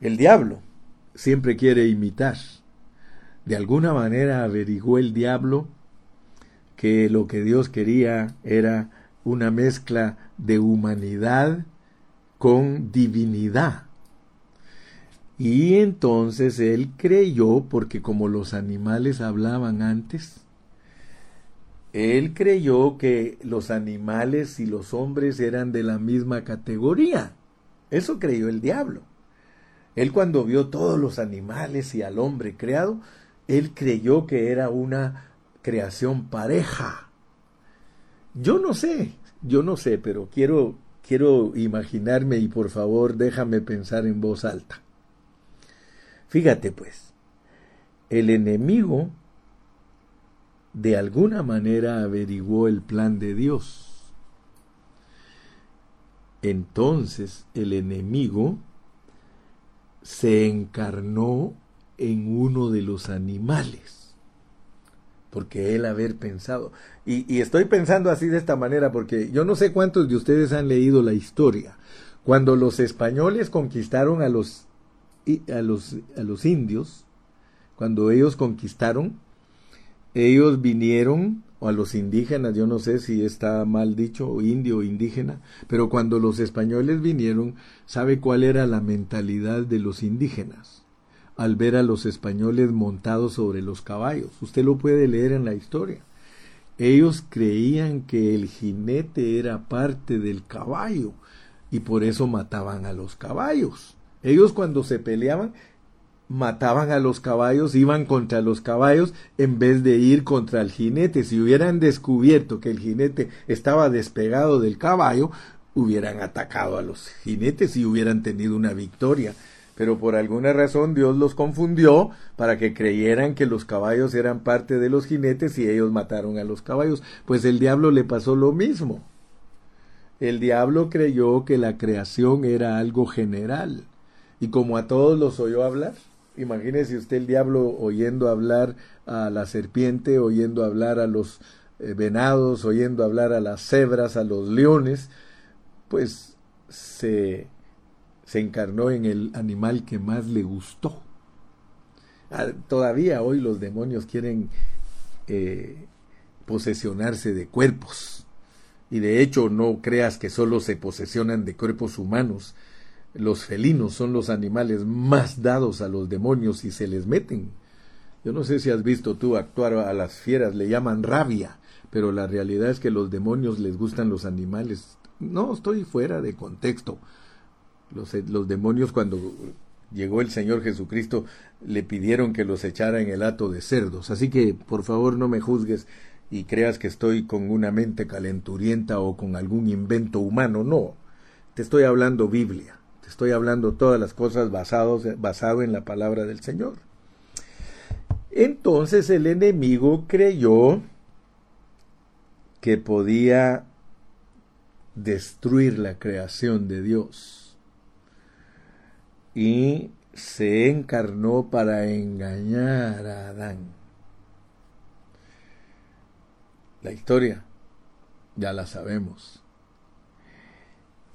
El diablo siempre quiere imitar. De alguna manera averiguó el diablo que lo que Dios quería era una mezcla de humanidad con divinidad. Y entonces él creyó, porque como los animales hablaban antes, él creyó que los animales y los hombres eran de la misma categoría. Eso creyó el diablo. Él cuando vio todos los animales y al hombre creado, él creyó que era una creación pareja. Yo no sé, yo no sé, pero quiero quiero imaginarme y por favor déjame pensar en voz alta. Fíjate pues, el enemigo de alguna manera averiguó el plan de Dios. Entonces el enemigo se encarnó en uno de los animales, porque él haber pensado, y, estoy pensando así de esta manera, porque yo no sé cuántos de ustedes han leído la historia, cuando los españoles conquistaron a los, a los, a los indios, cuando ellos conquistaron, ellos vinieron o a los indígenas, yo no sé si está mal dicho, indio o indígena, pero cuando los españoles vinieron, ¿sabe cuál era la mentalidad de los indígenas? Al ver a los españoles montados sobre los caballos. Usted lo puede leer en la historia. Ellos creían que el jinete era parte del caballo y por eso mataban a los caballos. Ellos cuando se peleaban mataban a los caballos, iban contra los caballos en vez de ir contra el jinete. Si hubieran descubierto que el jinete estaba despegado del caballo, hubieran atacado a los jinetes y hubieran tenido una victoria. Pero por alguna razón Dios los confundió para que creyeran que los caballos eran parte de los jinetes y ellos mataron a los caballos. Pues el diablo le pasó lo mismo. El diablo creyó que la creación era algo general. Y como a todos los oyó hablar, Imagínese usted el diablo oyendo hablar a la serpiente, oyendo hablar a los eh, venados, oyendo hablar a las cebras, a los leones, pues se, se encarnó en el animal que más le gustó. Ah, todavía hoy los demonios quieren eh, posesionarse de cuerpos. Y de hecho no creas que solo se posesionan de cuerpos humanos, los felinos son los animales más dados a los demonios y se les meten. Yo no sé si has visto tú actuar a las fieras, le llaman rabia, pero la realidad es que los demonios les gustan los animales. No, estoy fuera de contexto. Los, los demonios cuando llegó el Señor Jesucristo le pidieron que los echara en el hato de cerdos. Así que por favor no me juzgues y creas que estoy con una mente calenturienta o con algún invento humano. No, te estoy hablando Biblia estoy hablando todas las cosas basados, basado en la palabra del Señor. Entonces el enemigo creyó que podía destruir la creación de Dios y se encarnó para engañar a Adán. La historia ya la sabemos.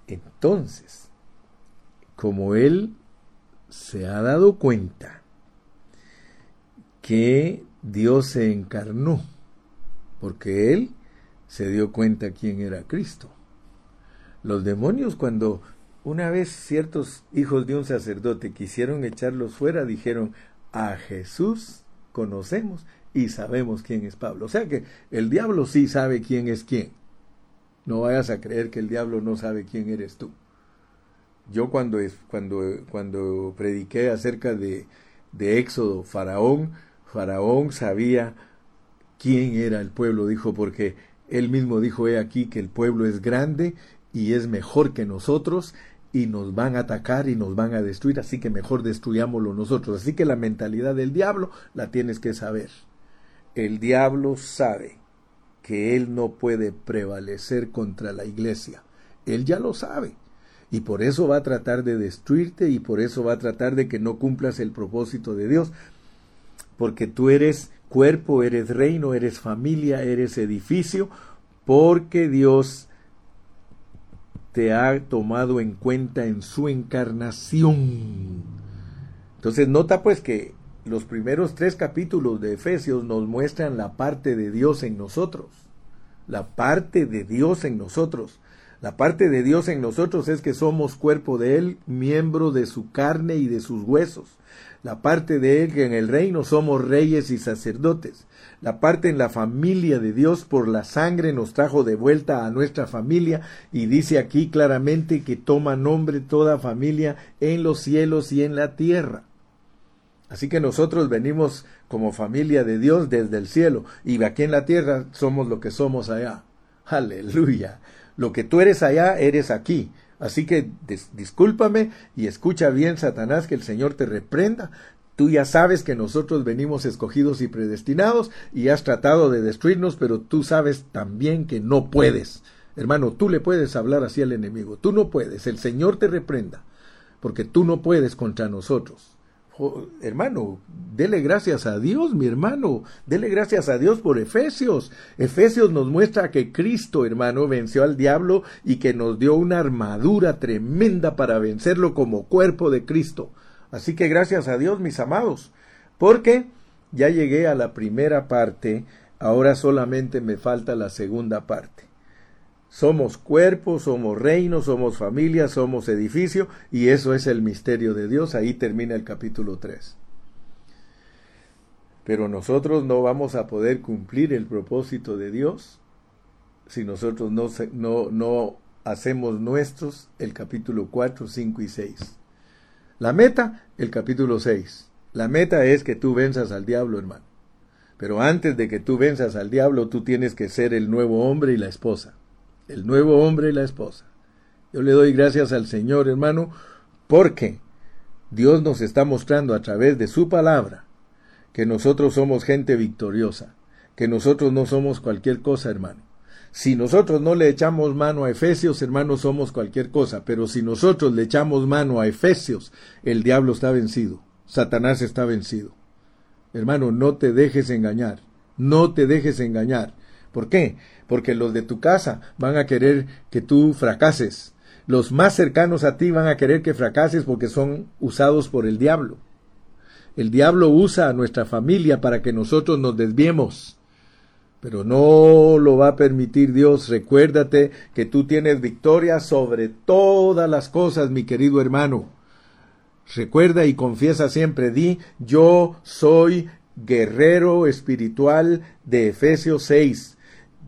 Entonces, como él se ha dado cuenta que Dios se encarnó, porque él se dio cuenta quién era Cristo. Los demonios cuando una vez ciertos hijos de un sacerdote quisieron echarlos fuera, dijeron, a Jesús conocemos y sabemos quién es Pablo. O sea que el diablo sí sabe quién es quién. No vayas a creer que el diablo no sabe quién eres tú. Yo cuando, cuando, cuando prediqué acerca de, de Éxodo, Faraón, Faraón sabía quién era el pueblo, dijo, porque él mismo dijo, he aquí que el pueblo es grande y es mejor que nosotros y nos van a atacar y nos van a destruir, así que mejor destruyámoslo nosotros. Así que la mentalidad del diablo la tienes que saber. El diablo sabe que él no puede prevalecer contra la iglesia. Él ya lo sabe y por eso va a tratar de destruirte y por eso va a tratar de que no cumplas el propósito de Dios. Porque tú eres cuerpo, eres reino, eres familia, eres edificio, porque Dios te ha tomado en cuenta en su encarnación. Entonces nota pues que los primeros tres capítulos de Efesios nos muestran la parte de Dios en nosotros, la parte de Dios en nosotros. La parte de Dios en nosotros es que somos cuerpo de Él, miembro de su carne y de sus huesos. La parte de Él que en el reino somos reyes y sacerdotes. La parte en la familia de Dios por la sangre nos trajo de vuelta a nuestra familia y dice aquí claramente que toma nombre toda familia en los cielos y en la tierra. Así que nosotros venimos como familia de Dios desde el cielo y aquí en la tierra somos lo que somos allá. Aleluya. Lo que tú eres allá, eres aquí. Así que discúlpame y escucha bien, Satanás, que el Señor te reprenda. Tú ya sabes que nosotros venimos escogidos y predestinados y has tratado de destruirnos, pero tú sabes también que no puedes. Hermano, tú le puedes hablar así al enemigo. Tú no puedes. El Señor te reprenda, porque tú no puedes contra nosotros hermano, dele gracias a Dios, mi hermano, dele gracias a Dios por Efesios. Efesios nos muestra que Cristo, hermano, venció al diablo y que nos dio una armadura tremenda para vencerlo como cuerpo de Cristo. Así que gracias a Dios, mis amados, porque ya llegué a la primera parte, ahora solamente me falta la segunda parte. Somos cuerpo, somos reino, somos familia, somos edificio, y eso es el misterio de Dios. Ahí termina el capítulo 3. Pero nosotros no vamos a poder cumplir el propósito de Dios si nosotros no, no, no hacemos nuestros el capítulo 4, 5 y 6. La meta, el capítulo 6. La meta es que tú venzas al diablo, hermano. Pero antes de que tú venzas al diablo, tú tienes que ser el nuevo hombre y la esposa el nuevo hombre y la esposa. Yo le doy gracias al Señor, hermano, porque Dios nos está mostrando a través de su palabra que nosotros somos gente victoriosa, que nosotros no somos cualquier cosa, hermano. Si nosotros no le echamos mano a Efesios, hermano, somos cualquier cosa, pero si nosotros le echamos mano a Efesios, el diablo está vencido, Satanás está vencido. Hermano, no te dejes engañar, no te dejes engañar. ¿Por qué? Porque los de tu casa van a querer que tú fracases. Los más cercanos a ti van a querer que fracases porque son usados por el diablo. El diablo usa a nuestra familia para que nosotros nos desviemos. Pero no lo va a permitir Dios. Recuérdate que tú tienes victoria sobre todas las cosas, mi querido hermano. Recuerda y confiesa siempre, di, yo soy guerrero espiritual de Efesios 6.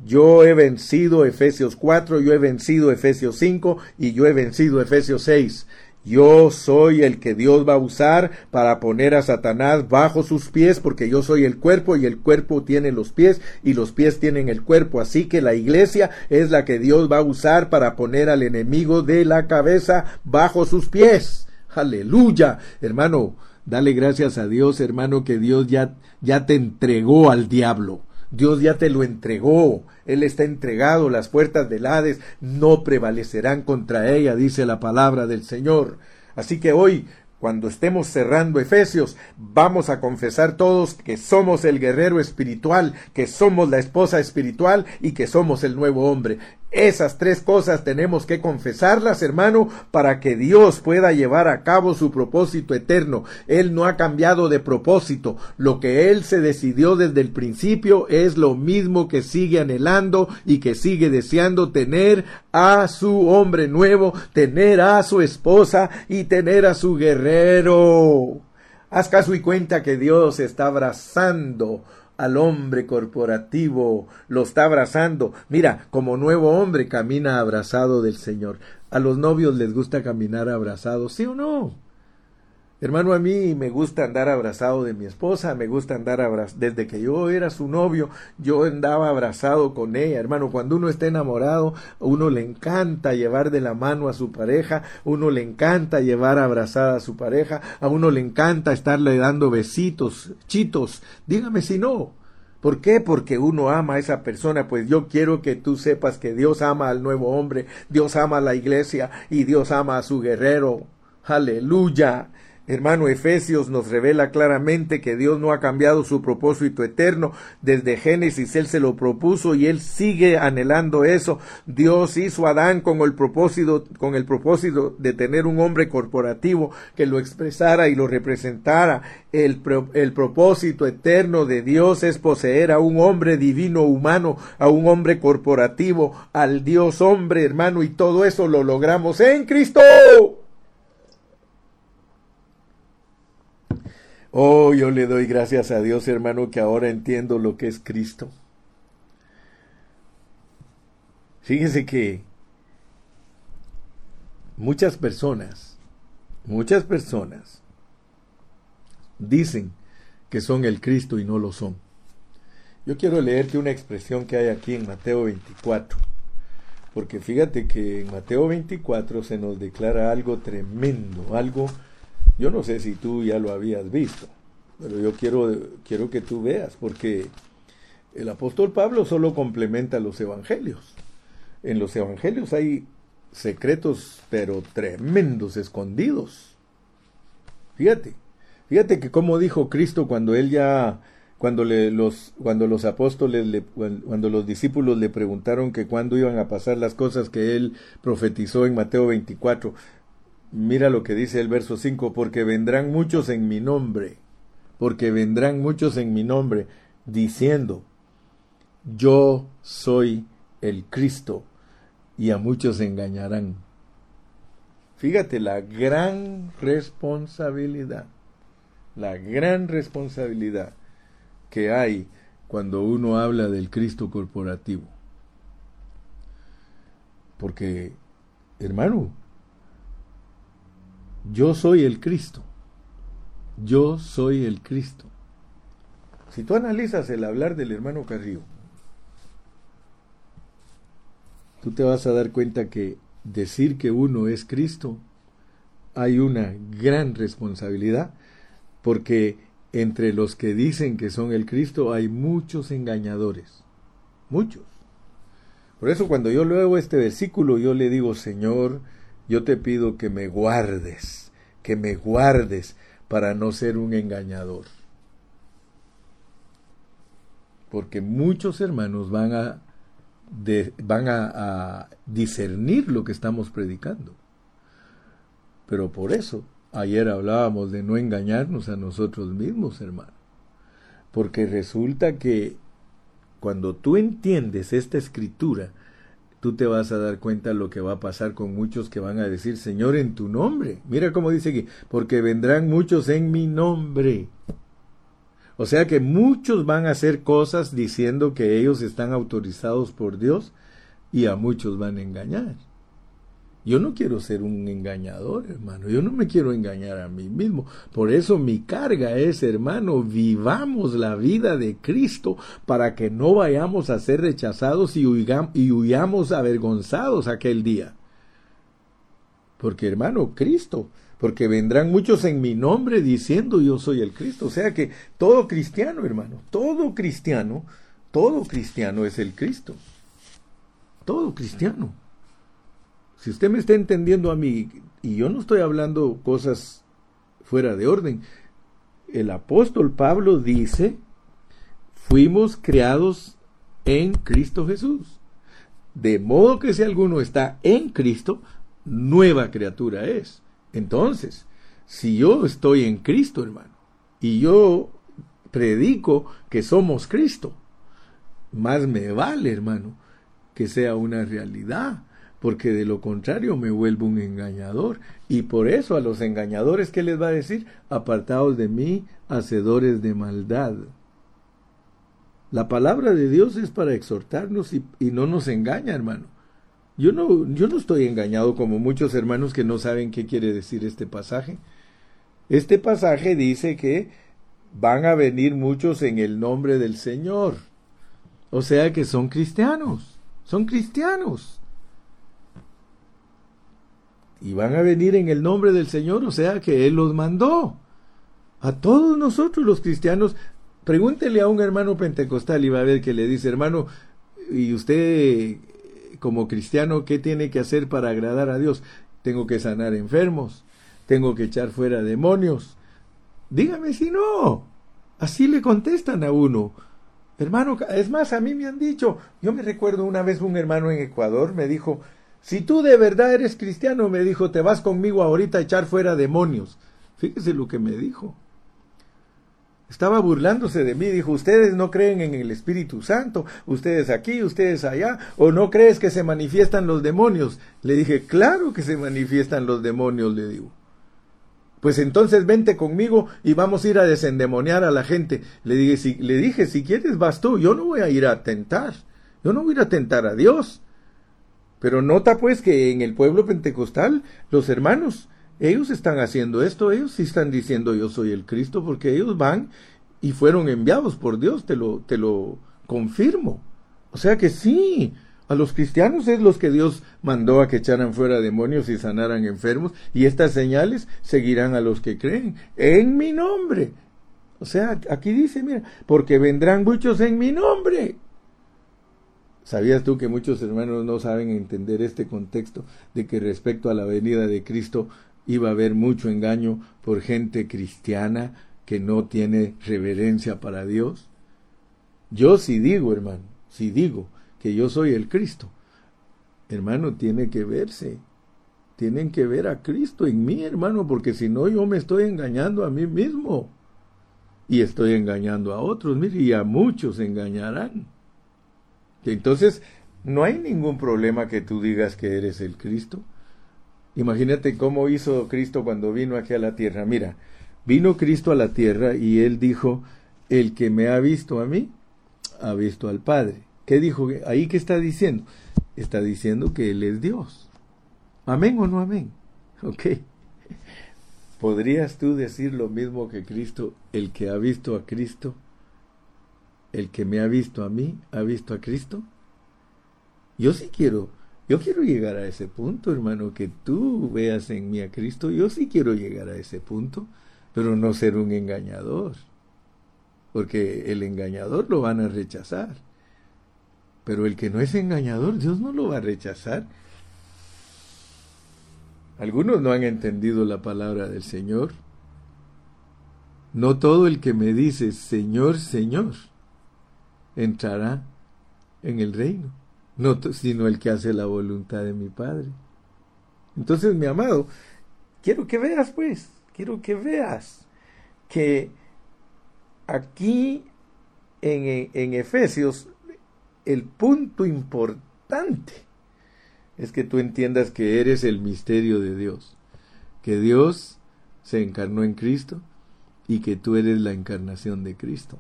Yo he vencido Efesios 4, yo he vencido Efesios 5 y yo he vencido Efesios 6. Yo soy el que Dios va a usar para poner a Satanás bajo sus pies, porque yo soy el cuerpo y el cuerpo tiene los pies y los pies tienen el cuerpo. Así que la iglesia es la que Dios va a usar para poner al enemigo de la cabeza bajo sus pies. Aleluya, hermano. Dale gracias a Dios, hermano, que Dios ya, ya te entregó al diablo. Dios ya te lo entregó, Él está entregado, las puertas del Hades no prevalecerán contra ella, dice la palabra del Señor. Así que hoy cuando estemos cerrando Efesios, vamos a confesar todos que somos el guerrero espiritual, que somos la esposa espiritual y que somos el nuevo hombre. Esas tres cosas tenemos que confesarlas, hermano, para que Dios pueda llevar a cabo su propósito eterno. Él no ha cambiado de propósito. Lo que Él se decidió desde el principio es lo mismo que sigue anhelando y que sigue deseando tener a su hombre nuevo, tener a su esposa y tener a su guerrero. Haz caso y cuenta que Dios está abrazando al hombre corporativo, lo está abrazando. Mira, como nuevo hombre camina abrazado del Señor. A los novios les gusta caminar abrazados, ¿sí o no? Hermano, a mí me gusta andar abrazado de mi esposa, me gusta andar abrazado. Desde que yo era su novio, yo andaba abrazado con ella. Hermano, cuando uno está enamorado, uno le encanta llevar de la mano a su pareja, uno le encanta llevar abrazada a su pareja, a uno le encanta estarle dando besitos, chitos. Dígame si no. ¿Por qué? Porque uno ama a esa persona. Pues yo quiero que tú sepas que Dios ama al nuevo hombre, Dios ama a la iglesia y Dios ama a su guerrero. Aleluya. Hermano, Efesios nos revela claramente que Dios no ha cambiado su propósito eterno. Desde Génesis Él se lo propuso y Él sigue anhelando eso. Dios hizo a Adán con el propósito, con el propósito de tener un hombre corporativo que lo expresara y lo representara. El, el propósito eterno de Dios es poseer a un hombre divino humano, a un hombre corporativo, al Dios hombre, hermano, y todo eso lo logramos en Cristo. Oh, yo le doy gracias a Dios, hermano, que ahora entiendo lo que es Cristo. Fíjese que muchas personas, muchas personas dicen que son el Cristo y no lo son. Yo quiero leerte una expresión que hay aquí en Mateo 24, porque fíjate que en Mateo 24 se nos declara algo tremendo, algo yo no sé si tú ya lo habías visto. pero yo quiero, quiero que tú veas, porque el apóstol Pablo solo complementa los evangelios. En los evangelios hay secretos, pero tremendos, escondidos. Fíjate, fíjate que como dijo Cristo cuando él ya, cuando le, los, cuando los apóstoles, le, cuando los discípulos le preguntaron que cuándo iban a pasar las cosas que él profetizó en Mateo 24, mira lo que dice el verso 5, porque vendrán muchos en mi nombre, porque vendrán muchos en mi nombre, diciendo, yo soy el Cristo, y a muchos engañarán. Fíjate la gran responsabilidad, la gran responsabilidad que hay cuando uno habla del Cristo corporativo. Porque, hermano, yo soy el Cristo. Yo soy el Cristo. Si tú analizas el hablar del hermano Carrillo, tú te vas a dar cuenta que decir que uno es Cristo hay una gran responsabilidad porque entre los que dicen que son el Cristo hay muchos engañadores, muchos. Por eso cuando yo leo este versículo yo le digo, Señor, yo te pido que me guardes, que me guardes para no ser un engañador. Porque muchos hermanos van a van a, discernir lo que estamos predicando. Pero por eso, ayer hablábamos de no engañarnos a nosotros mismos, hermano. Porque resulta que cuando tú entiendes esta escritura, tú te vas a dar cuenta lo que va a pasar con muchos que van a decir, Señor, en tu nombre. Mira cómo dice aquí, porque vendrán muchos en mi nombre. O sea que muchos van a hacer cosas diciendo que ellos están autorizados por Dios y a muchos van a engañar. Yo no quiero ser un engañador, hermano. Yo no me quiero engañar a mí mismo. Por eso mi carga es, hermano, vivamos la vida de Cristo para que no vayamos a ser rechazados y, huyamos avergonzados aquel día. Porque, hermano, Cristo porque vendrán muchos en mi nombre diciendo yo soy el Cristo. O sea que todo cristiano, hermano, todo cristiano, todo cristiano es el Cristo. Todo cristiano. Si usted me está entendiendo a mí, y yo no estoy hablando cosas fuera de orden, el apóstol Pablo dice, fuimos creados en Cristo Jesús. De modo que si alguno está en Cristo, nueva criatura es. Entonces, si yo estoy en Cristo, hermano, y yo predico que somos Cristo, más me vale, hermano, que sea una realidad, porque de lo contrario me vuelvo un engañador. Y por eso a los engañadores, ¿qué les va a decir? Apartados de mí, hacedores de maldad. La palabra de Dios es para exhortarnos y, y no nos engaña, hermano. Yo no, yo no estoy engañado como muchos hermanos que no saben qué quiere decir este pasaje. Este pasaje dice que van a venir muchos en el nombre del Señor. O sea que son cristianos, son cristianos. Y van a venir en el nombre del Señor, o sea que Él los mandó. A todos nosotros los cristianos, pregúntele a un hermano pentecostal y va a ver que le dice, hermano, ¿y usted como cristiano, ¿qué tiene que hacer para agradar a Dios? Tengo que sanar enfermos, tengo que echar fuera demonios. Dígame si no. Así le contestan a uno. Hermano, es más, a mí me han dicho, yo me recuerdo una vez un hermano en Ecuador me dijo, si tú de verdad eres cristiano, me dijo, te vas conmigo ahorita a echar fuera demonios. Fíjese lo que me dijo. Estaba burlándose de mí, dijo, ustedes no creen en el Espíritu Santo, ustedes aquí, ustedes allá, o no crees que se manifiestan los demonios. Le dije, claro que se manifiestan los demonios, le digo. Pues entonces vente conmigo y vamos a ir a desendemoniar a la gente. Le dije, si, le dije, si quieres vas tú, yo no voy a ir a tentar, yo no voy a ir a tentar a Dios. Pero nota pues que en el pueblo pentecostal los hermanos ellos están haciendo esto, ellos sí están diciendo yo soy el Cristo, porque ellos van y fueron enviados por Dios, te lo, te lo confirmo. O sea que sí, a los cristianos es los que Dios mandó a que echaran fuera demonios y sanaran enfermos, y estas señales seguirán a los que creen en mi nombre. O sea, aquí dice, mira, porque vendrán muchos en mi nombre. ¿Sabías tú que muchos hermanos no saben entender este contexto de que respecto a la venida de Cristo iba a haber mucho engaño por gente cristiana que no tiene reverencia para Dios? Yo sí digo, hermano, si digo que yo soy el Cristo, hermano, tiene que verse. Tienen que ver a Cristo en mí, hermano, porque si no yo me estoy engañando a mí mismo y estoy engañando a otros, mire, y a muchos engañarán. Entonces, no hay ningún problema que tú digas que eres el Cristo. Imagínate cómo hizo Cristo cuando vino aquí a la tierra. Mira, vino Cristo a la tierra y él dijo, el que me ha visto a mí, ha visto al Padre. ¿Qué dijo? Ahí qué está diciendo? Está diciendo que Él es Dios. ¿Amén o no amén? Ok. ¿Podrías tú decir lo mismo que Cristo? El que ha visto a Cristo, el que me ha visto a mí, ha visto a Cristo. Yo sí quiero, yo quiero llegar a ese punto, hermano, que tú veas en mí a Cristo. Yo sí quiero llegar a ese punto, pero no ser un engañador. Porque el engañador lo van a rechazar. Pero el que no es engañador, Dios no lo va a rechazar. Algunos no han entendido la palabra del Señor. No todo el que me dice Señor, Señor, entrará en el reino, no sino el que hace la voluntad de mi Padre. Entonces, mi amado, quiero que veas, pues, quiero que veas que aquí en, en Efesios el punto importante es que tú entiendas que eres el misterio de Dios, que Dios se encarnó en Cristo y que tú eres la encarnación de Cristo.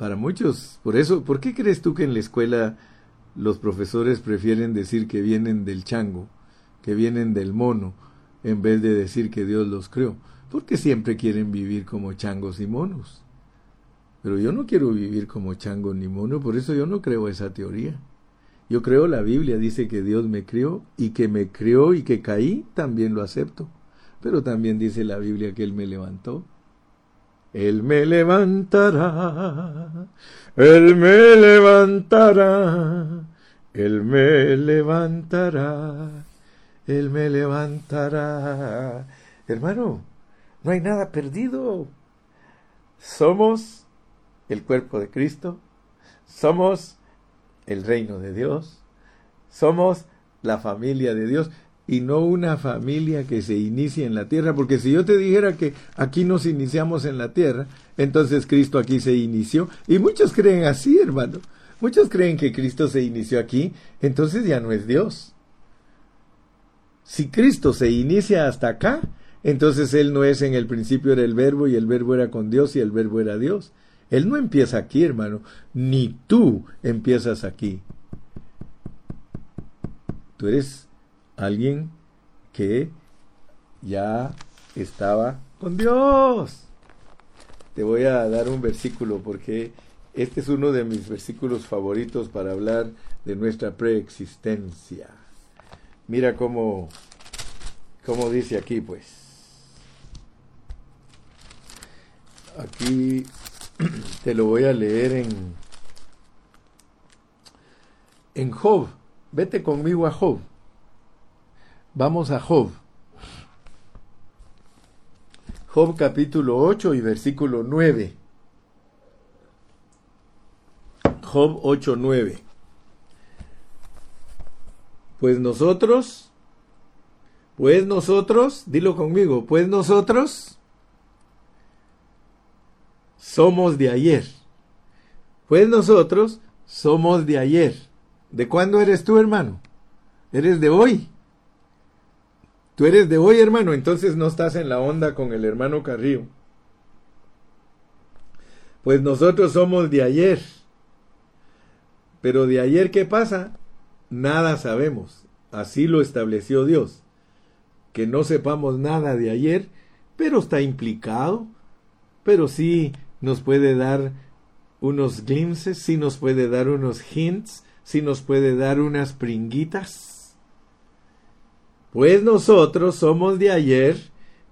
Para muchos, por eso, ¿por qué crees tú que en la escuela los profesores prefieren decir que vienen del chango, que vienen del mono, en vez de decir que Dios los creó? Porque siempre quieren vivir como changos y monos. Pero yo no quiero vivir como chango ni mono, por eso yo no creo esa teoría. Yo creo la Biblia dice que Dios me crió y que me crió y que caí, también lo acepto. Pero también dice la Biblia que Él me levantó. Él me levantará, Él me levantará, Él me levantará, Él me levantará. Hermano, no hay nada perdido. Somos el cuerpo de Cristo, somos el reino de Dios. Somos la familia de Dios y no una familia que se inicia en la tierra, porque si yo te dijera que aquí nos iniciamos en la tierra, entonces Cristo aquí se inició, y muchos creen así, hermano, muchos creen que Cristo se inició aquí, entonces ya no es Dios. Si Cristo se inicia hasta acá, entonces Él no es en el principio era el verbo y el verbo era con Dios y el verbo era Dios. Él no empieza aquí, hermano, ni tú empiezas aquí. Tú eres alguien que ya estaba con Dios. Te voy a dar un versículo porque este es uno de mis versículos favoritos para hablar de nuestra preexistencia. Mira cómo, cómo dice aquí, pues. Aquí [CLEARS THROAT] te lo voy a leer en, en Job. Vete conmigo a Job. Vamos a Job. Job capítulo 8 y versículo 9. Job 8, 9. Pues nosotros, pues nosotros, dilo conmigo, pues nosotros somos de ayer. Pues nosotros somos de ayer. ¿De cuándo eres tú, hermano? Eres de hoy. Tú eres de hoy, hermano, entonces no estás en la onda con el hermano Carrillo. Pues nosotros somos de ayer. Pero de ayer, ¿qué pasa? Nada sabemos. Así lo estableció Dios. Que no sepamos nada de ayer, pero está implicado. Pero sí nos puede dar unos glimpses, si nos puede dar unos hints, si nos puede dar unas pringuitas. Pues nosotros somos de ayer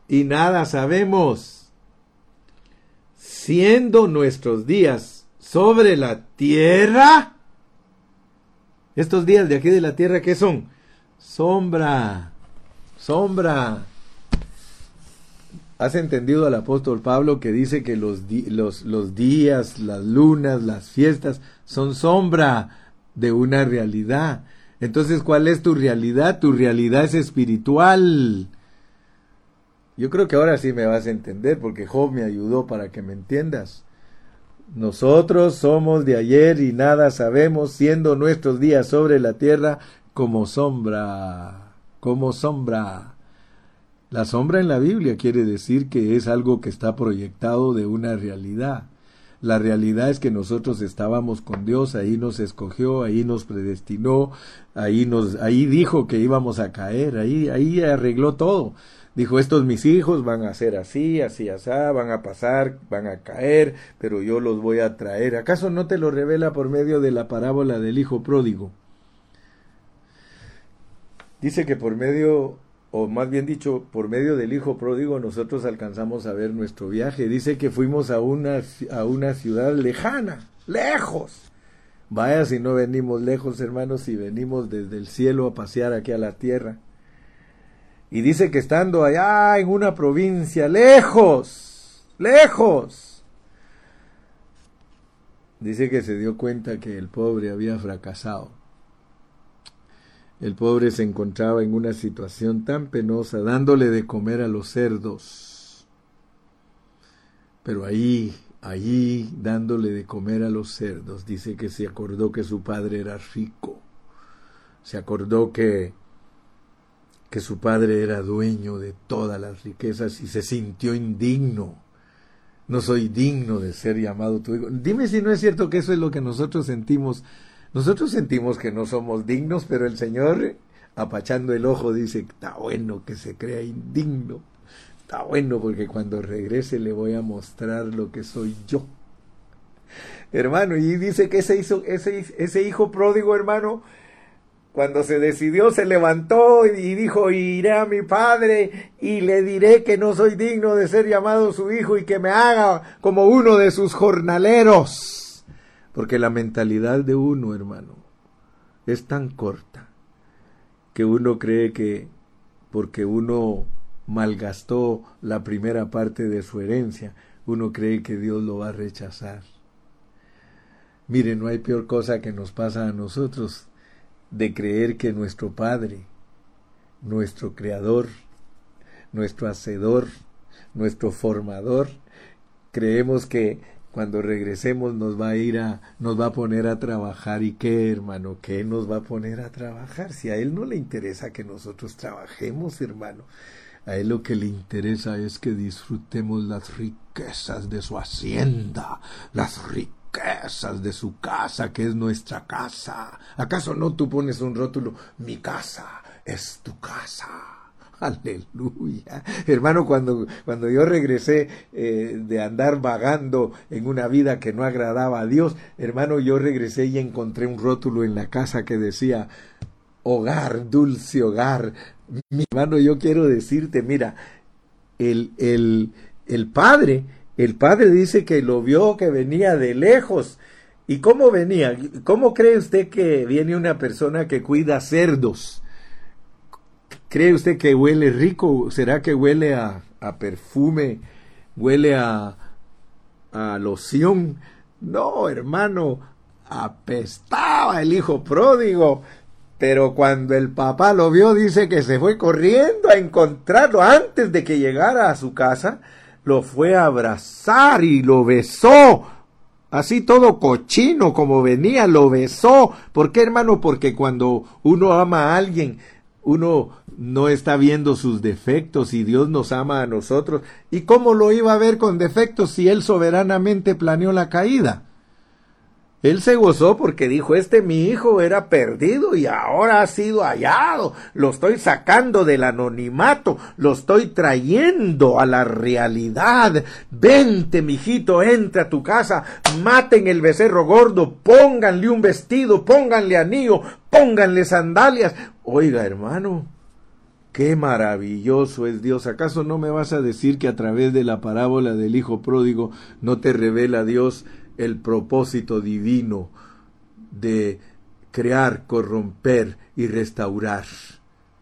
y nada sabemos. siendo nuestros días sobre la tierra, estos días de aquí de la tierra, ¿qué son? Sombra, sombra. ¿Has entendido al apóstol Pablo que dice que los, los, los días, las lunas, las fiestas son sombra de una realidad? Entonces, ¿cuál es tu realidad? Tu realidad es espiritual. Yo creo que ahora sí me vas a entender porque Job me ayudó para que me entiendas. Nosotros somos de ayer y nada sabemos, siendo nuestros días sobre la tierra como sombra, como sombra. La sombra en la Biblia quiere decir que es algo que está proyectado de una realidad. La realidad es que nosotros estábamos con Dios, ahí nos escogió, ahí nos predestinó, ahí nos, ahí dijo que íbamos a caer, ahí, ahí arregló todo. Dijo, estos mis hijos van a ser así, así, así, van a pasar, van a caer, pero yo los voy a traer. ¿Acaso no te lo revela por medio de la parábola del hijo pródigo? Dice que por medio, o más bien dicho, por medio del hijo pródigo nosotros alcanzamos a ver nuestro viaje. Dice que fuimos a una, a una ciudad lejana, lejos. Vaya si no venimos lejos, hermanos, si venimos desde el cielo a pasear aquí a la tierra. Y dice que estando allá en una provincia, lejos, lejos, dice que se dio cuenta que el pobre había fracasado. El pobre se encontraba en una situación tan penosa, dándole de comer a los cerdos. Pero ahí, allí, dándole de comer a los cerdos, dice que se acordó que su padre era rico. Se acordó que que su padre era dueño de todas las riquezas y se sintió indigno. No soy digno de ser llamado tu hijo. Dime si no es cierto que eso es lo que nosotros sentimos. Nosotros sentimos que no somos dignos, pero el Señor, apachando el ojo, dice, está bueno que se crea indigno. Está bueno porque cuando regrese le voy a mostrar lo que soy yo. Hermano, y dice que ese, hizo, ese, ese hijo pródigo, hermano, cuando se decidió, se levantó y dijo, iré a mi padre y le diré que no soy digno de ser llamado su hijo y que me haga como uno de sus jornaleros. Porque la mentalidad de uno, hermano, es tan corta que uno cree que porque uno malgastó la primera parte de su herencia, uno cree que Dios lo va a rechazar. Mire, no hay peor cosa que nos pasa a nosotros de creer que nuestro Padre, nuestro Creador, nuestro Hacedor, nuestro Formador, creemos que cuando regresemos nos va a ir a, nos va a poner a trabajar y qué hermano, qué nos va a poner a trabajar si a él no le interesa que nosotros trabajemos, hermano. A él lo que le interesa es que disfrutemos las riquezas de su hacienda, las riquezas de su casa, que es nuestra casa. ¿Acaso no tú pones un rótulo, mi casa es tu casa? [LAUGHS] Aleluya. Hermano, cuando, cuando yo regresé eh, de andar vagando en una vida que no agradaba a Dios, hermano, yo regresé y encontré un rótulo en la casa que decía, hogar, dulce hogar. Mi hermano, yo quiero decirte, mira, el, el, el Padre el padre dice que lo vio que venía de lejos. ¿Y cómo venía? ¿Cómo cree usted que viene una persona que cuida cerdos? ¿Cree usted que huele rico? ¿Será que huele a, perfume? ¿Huele a, a loción? No, hermano, apestaba el hijo pródigo. Pero cuando el papá lo vio, dice que se fue corriendo a encontrarlo antes de que llegara a su casa lo fue a abrazar y lo besó. Así todo cochino como venía, lo besó. ¿Por qué, hermano? Porque cuando uno ama a alguien, uno no está viendo sus defectos y Dios nos ama a nosotros. ¿Y cómo lo iba a ver con defectos si Él soberanamente planeó la caída? Él se gozó porque dijo, este mi hijo era perdido y ahora ha sido hallado. Lo estoy sacando del anonimato, lo estoy trayendo a la realidad. Vente, mijito, entra a tu casa, maten el becerro gordo, pónganle un vestido, pónganle anillo, pónganle sandalias. Oiga, hermano, Qué maravilloso es Dios. ¿Acaso no me vas a decir que a través de la parábola del Hijo Pródigo no te revela Dios el propósito divino de crear, corromper y restaurar?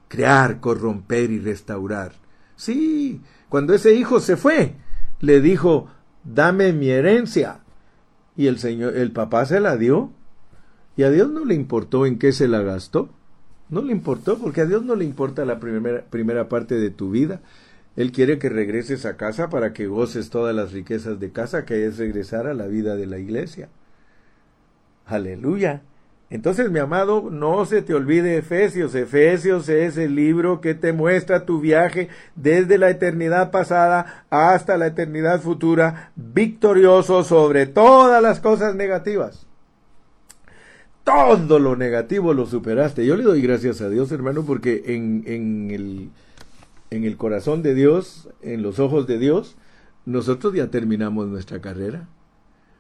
Crear, corromper y restaurar. Sí, cuando ese hijo se fue, le dijo, dame mi herencia. Y el señor, el papá se la dio. Y a Dios no le importó en qué se la gastó. No le importó, porque a Dios no le importa la primera, primera parte de tu vida. Él quiere que regreses a casa para que goces todas las riquezas de casa, que es regresar a la vida de la iglesia. Aleluya. Entonces, mi amado, no se te olvide Efesios. Efesios es el libro que te muestra tu viaje desde la eternidad pasada hasta la eternidad futura, victorioso sobre todas las cosas negativas. Todo lo negativo lo superaste. Yo le doy gracias a Dios, hermano, porque en, en, el, en el corazón de Dios, en los ojos de Dios, nosotros ya terminamos nuestra carrera.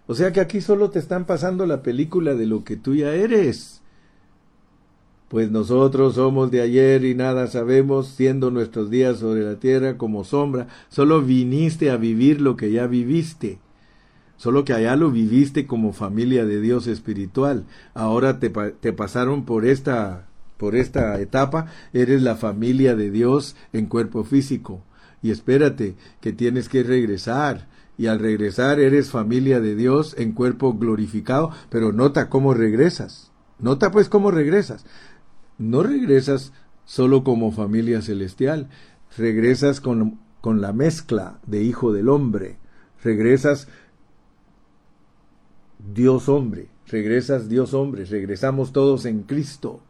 O sea que aquí solo te están pasando la película de lo que tú ya eres. Pues nosotros somos de ayer y nada sabemos, siendo nuestros días sobre la tierra como sombra. Solo viniste a vivir lo que ya viviste. Solo que allá lo viviste como familia de Dios espiritual. Ahora te, te pasaron por esta, por esta etapa. Eres la familia de Dios en cuerpo físico. Y espérate, que tienes que regresar y al regresar eres familia de Dios en cuerpo glorificado, pero nota cómo regresas. Nota pues cómo regresas. No regresas solo como familia celestial, regresas con, con la mezcla de hijo del hombre, regresas Dios hombre, regresas Dios hombre, regresamos todos en Cristo.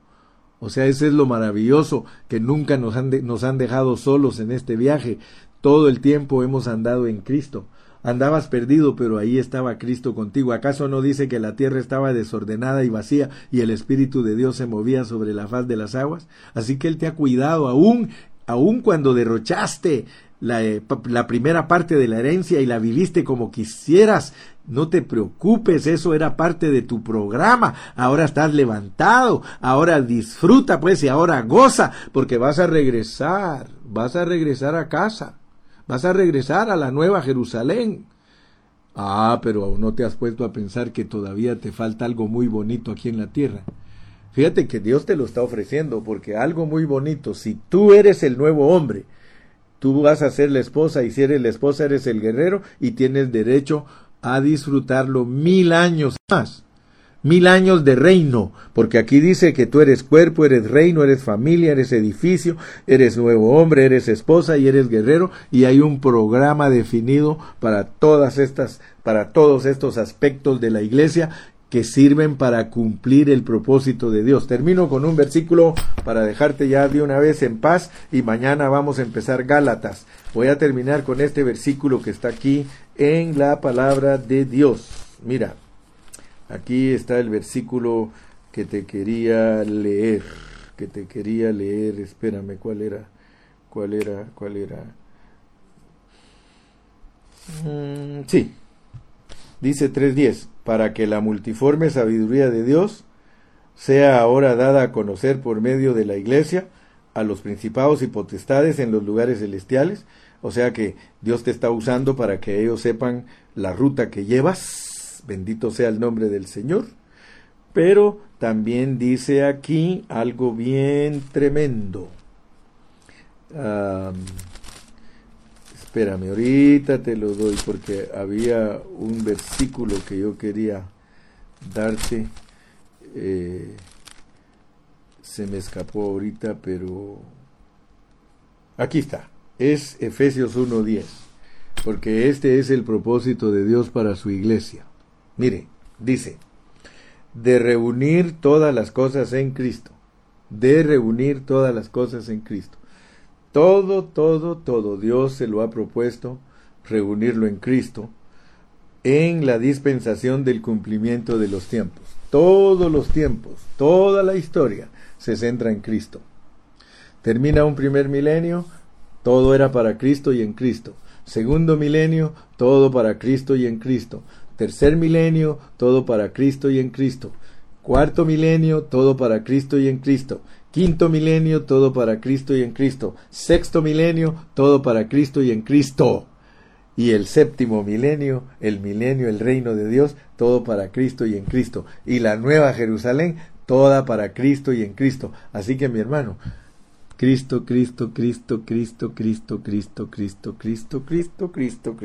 O sea, ese es lo maravilloso, que nunca nos han, dejado solos en este viaje. Todo el tiempo hemos andado en Cristo. Andabas perdido, pero ahí estaba Cristo contigo. ¿Acaso no dice que la tierra estaba desordenada y vacía y el Espíritu de Dios se movía sobre la faz de las aguas? Así que Él te ha cuidado aún, aún cuando derrochaste la, eh, la primera parte de la herencia y la viviste como quisieras. No te preocupes, eso era parte de tu programa. Ahora estás levantado, ahora disfruta pues y ahora goza, porque vas a regresar, vas a regresar a casa. Vas a regresar a la nueva Jerusalén. Ah, pero aún no te has puesto a pensar que todavía te falta algo muy bonito aquí en la tierra. Fíjate que Dios te lo está ofreciendo, porque algo muy bonito, si tú eres el nuevo hombre, tú vas a ser la esposa, y si eres la esposa eres el guerrero, y tienes derecho a disfrutarlo mil años más mil años de reino, porque aquí dice que tú eres cuerpo, eres reino, eres familia, eres edificio, eres nuevo hombre, eres esposa y eres guerrero, y hay un programa definido para todas estas, para todos estos aspectos de la iglesia que sirven para cumplir el propósito de Dios. Termino con un versículo para dejarte ya de una vez en paz y mañana vamos a empezar Gálatas. Voy a terminar con este versículo que está aquí en la palabra de Dios. Mira, Aquí está el versículo que te quería leer, que te quería leer, espérame, ¿cuál era? ¿Cuál era? ¿Cuál era? Mm, sí, dice 3.10, para que la multiforme sabiduría de Dios sea ahora dada a conocer por medio de la iglesia a los principados y potestades en los lugares celestiales, o sea que Dios te está usando para que ellos sepan la ruta que llevas bendito sea el nombre del Señor. Pero también dice aquí algo bien tremendo. Espérame, ahorita te lo doy porque había un versículo que yo quería darte. Eh, se me escapó ahorita, pero aquí está. Es Efesios 1.10, porque este es el propósito de Dios para su iglesia. Mire, dice, de reunir todas las cosas en Cristo, de reunir todas las cosas en Cristo. Todo, todo, todo Dios se lo ha propuesto reunirlo en Cristo en la dispensación del cumplimiento de los tiempos. Todos los tiempos, toda la historia se centra en Cristo. Termina un primer milenio, todo era para Cristo y en Cristo. Segundo milenio, todo para Cristo y en Cristo. Tercer milenio, todo para Cristo y en Cristo. Cuarto milenio, todo para Cristo y en Cristo. Quinto milenio, todo para Cristo y en Cristo. Sexto milenio, todo para Cristo y en Cristo. Y el séptimo milenio, el milenio, el reino de Dios, todo para Cristo y en Cristo. Y la nueva Jerusalén, toda para Cristo y en Cristo. Así que mi hermano, Cristo, Cristo, Cristo, Cristo, Cristo, Cristo, Cristo, Cristo, Cristo, Cristo, Cristo.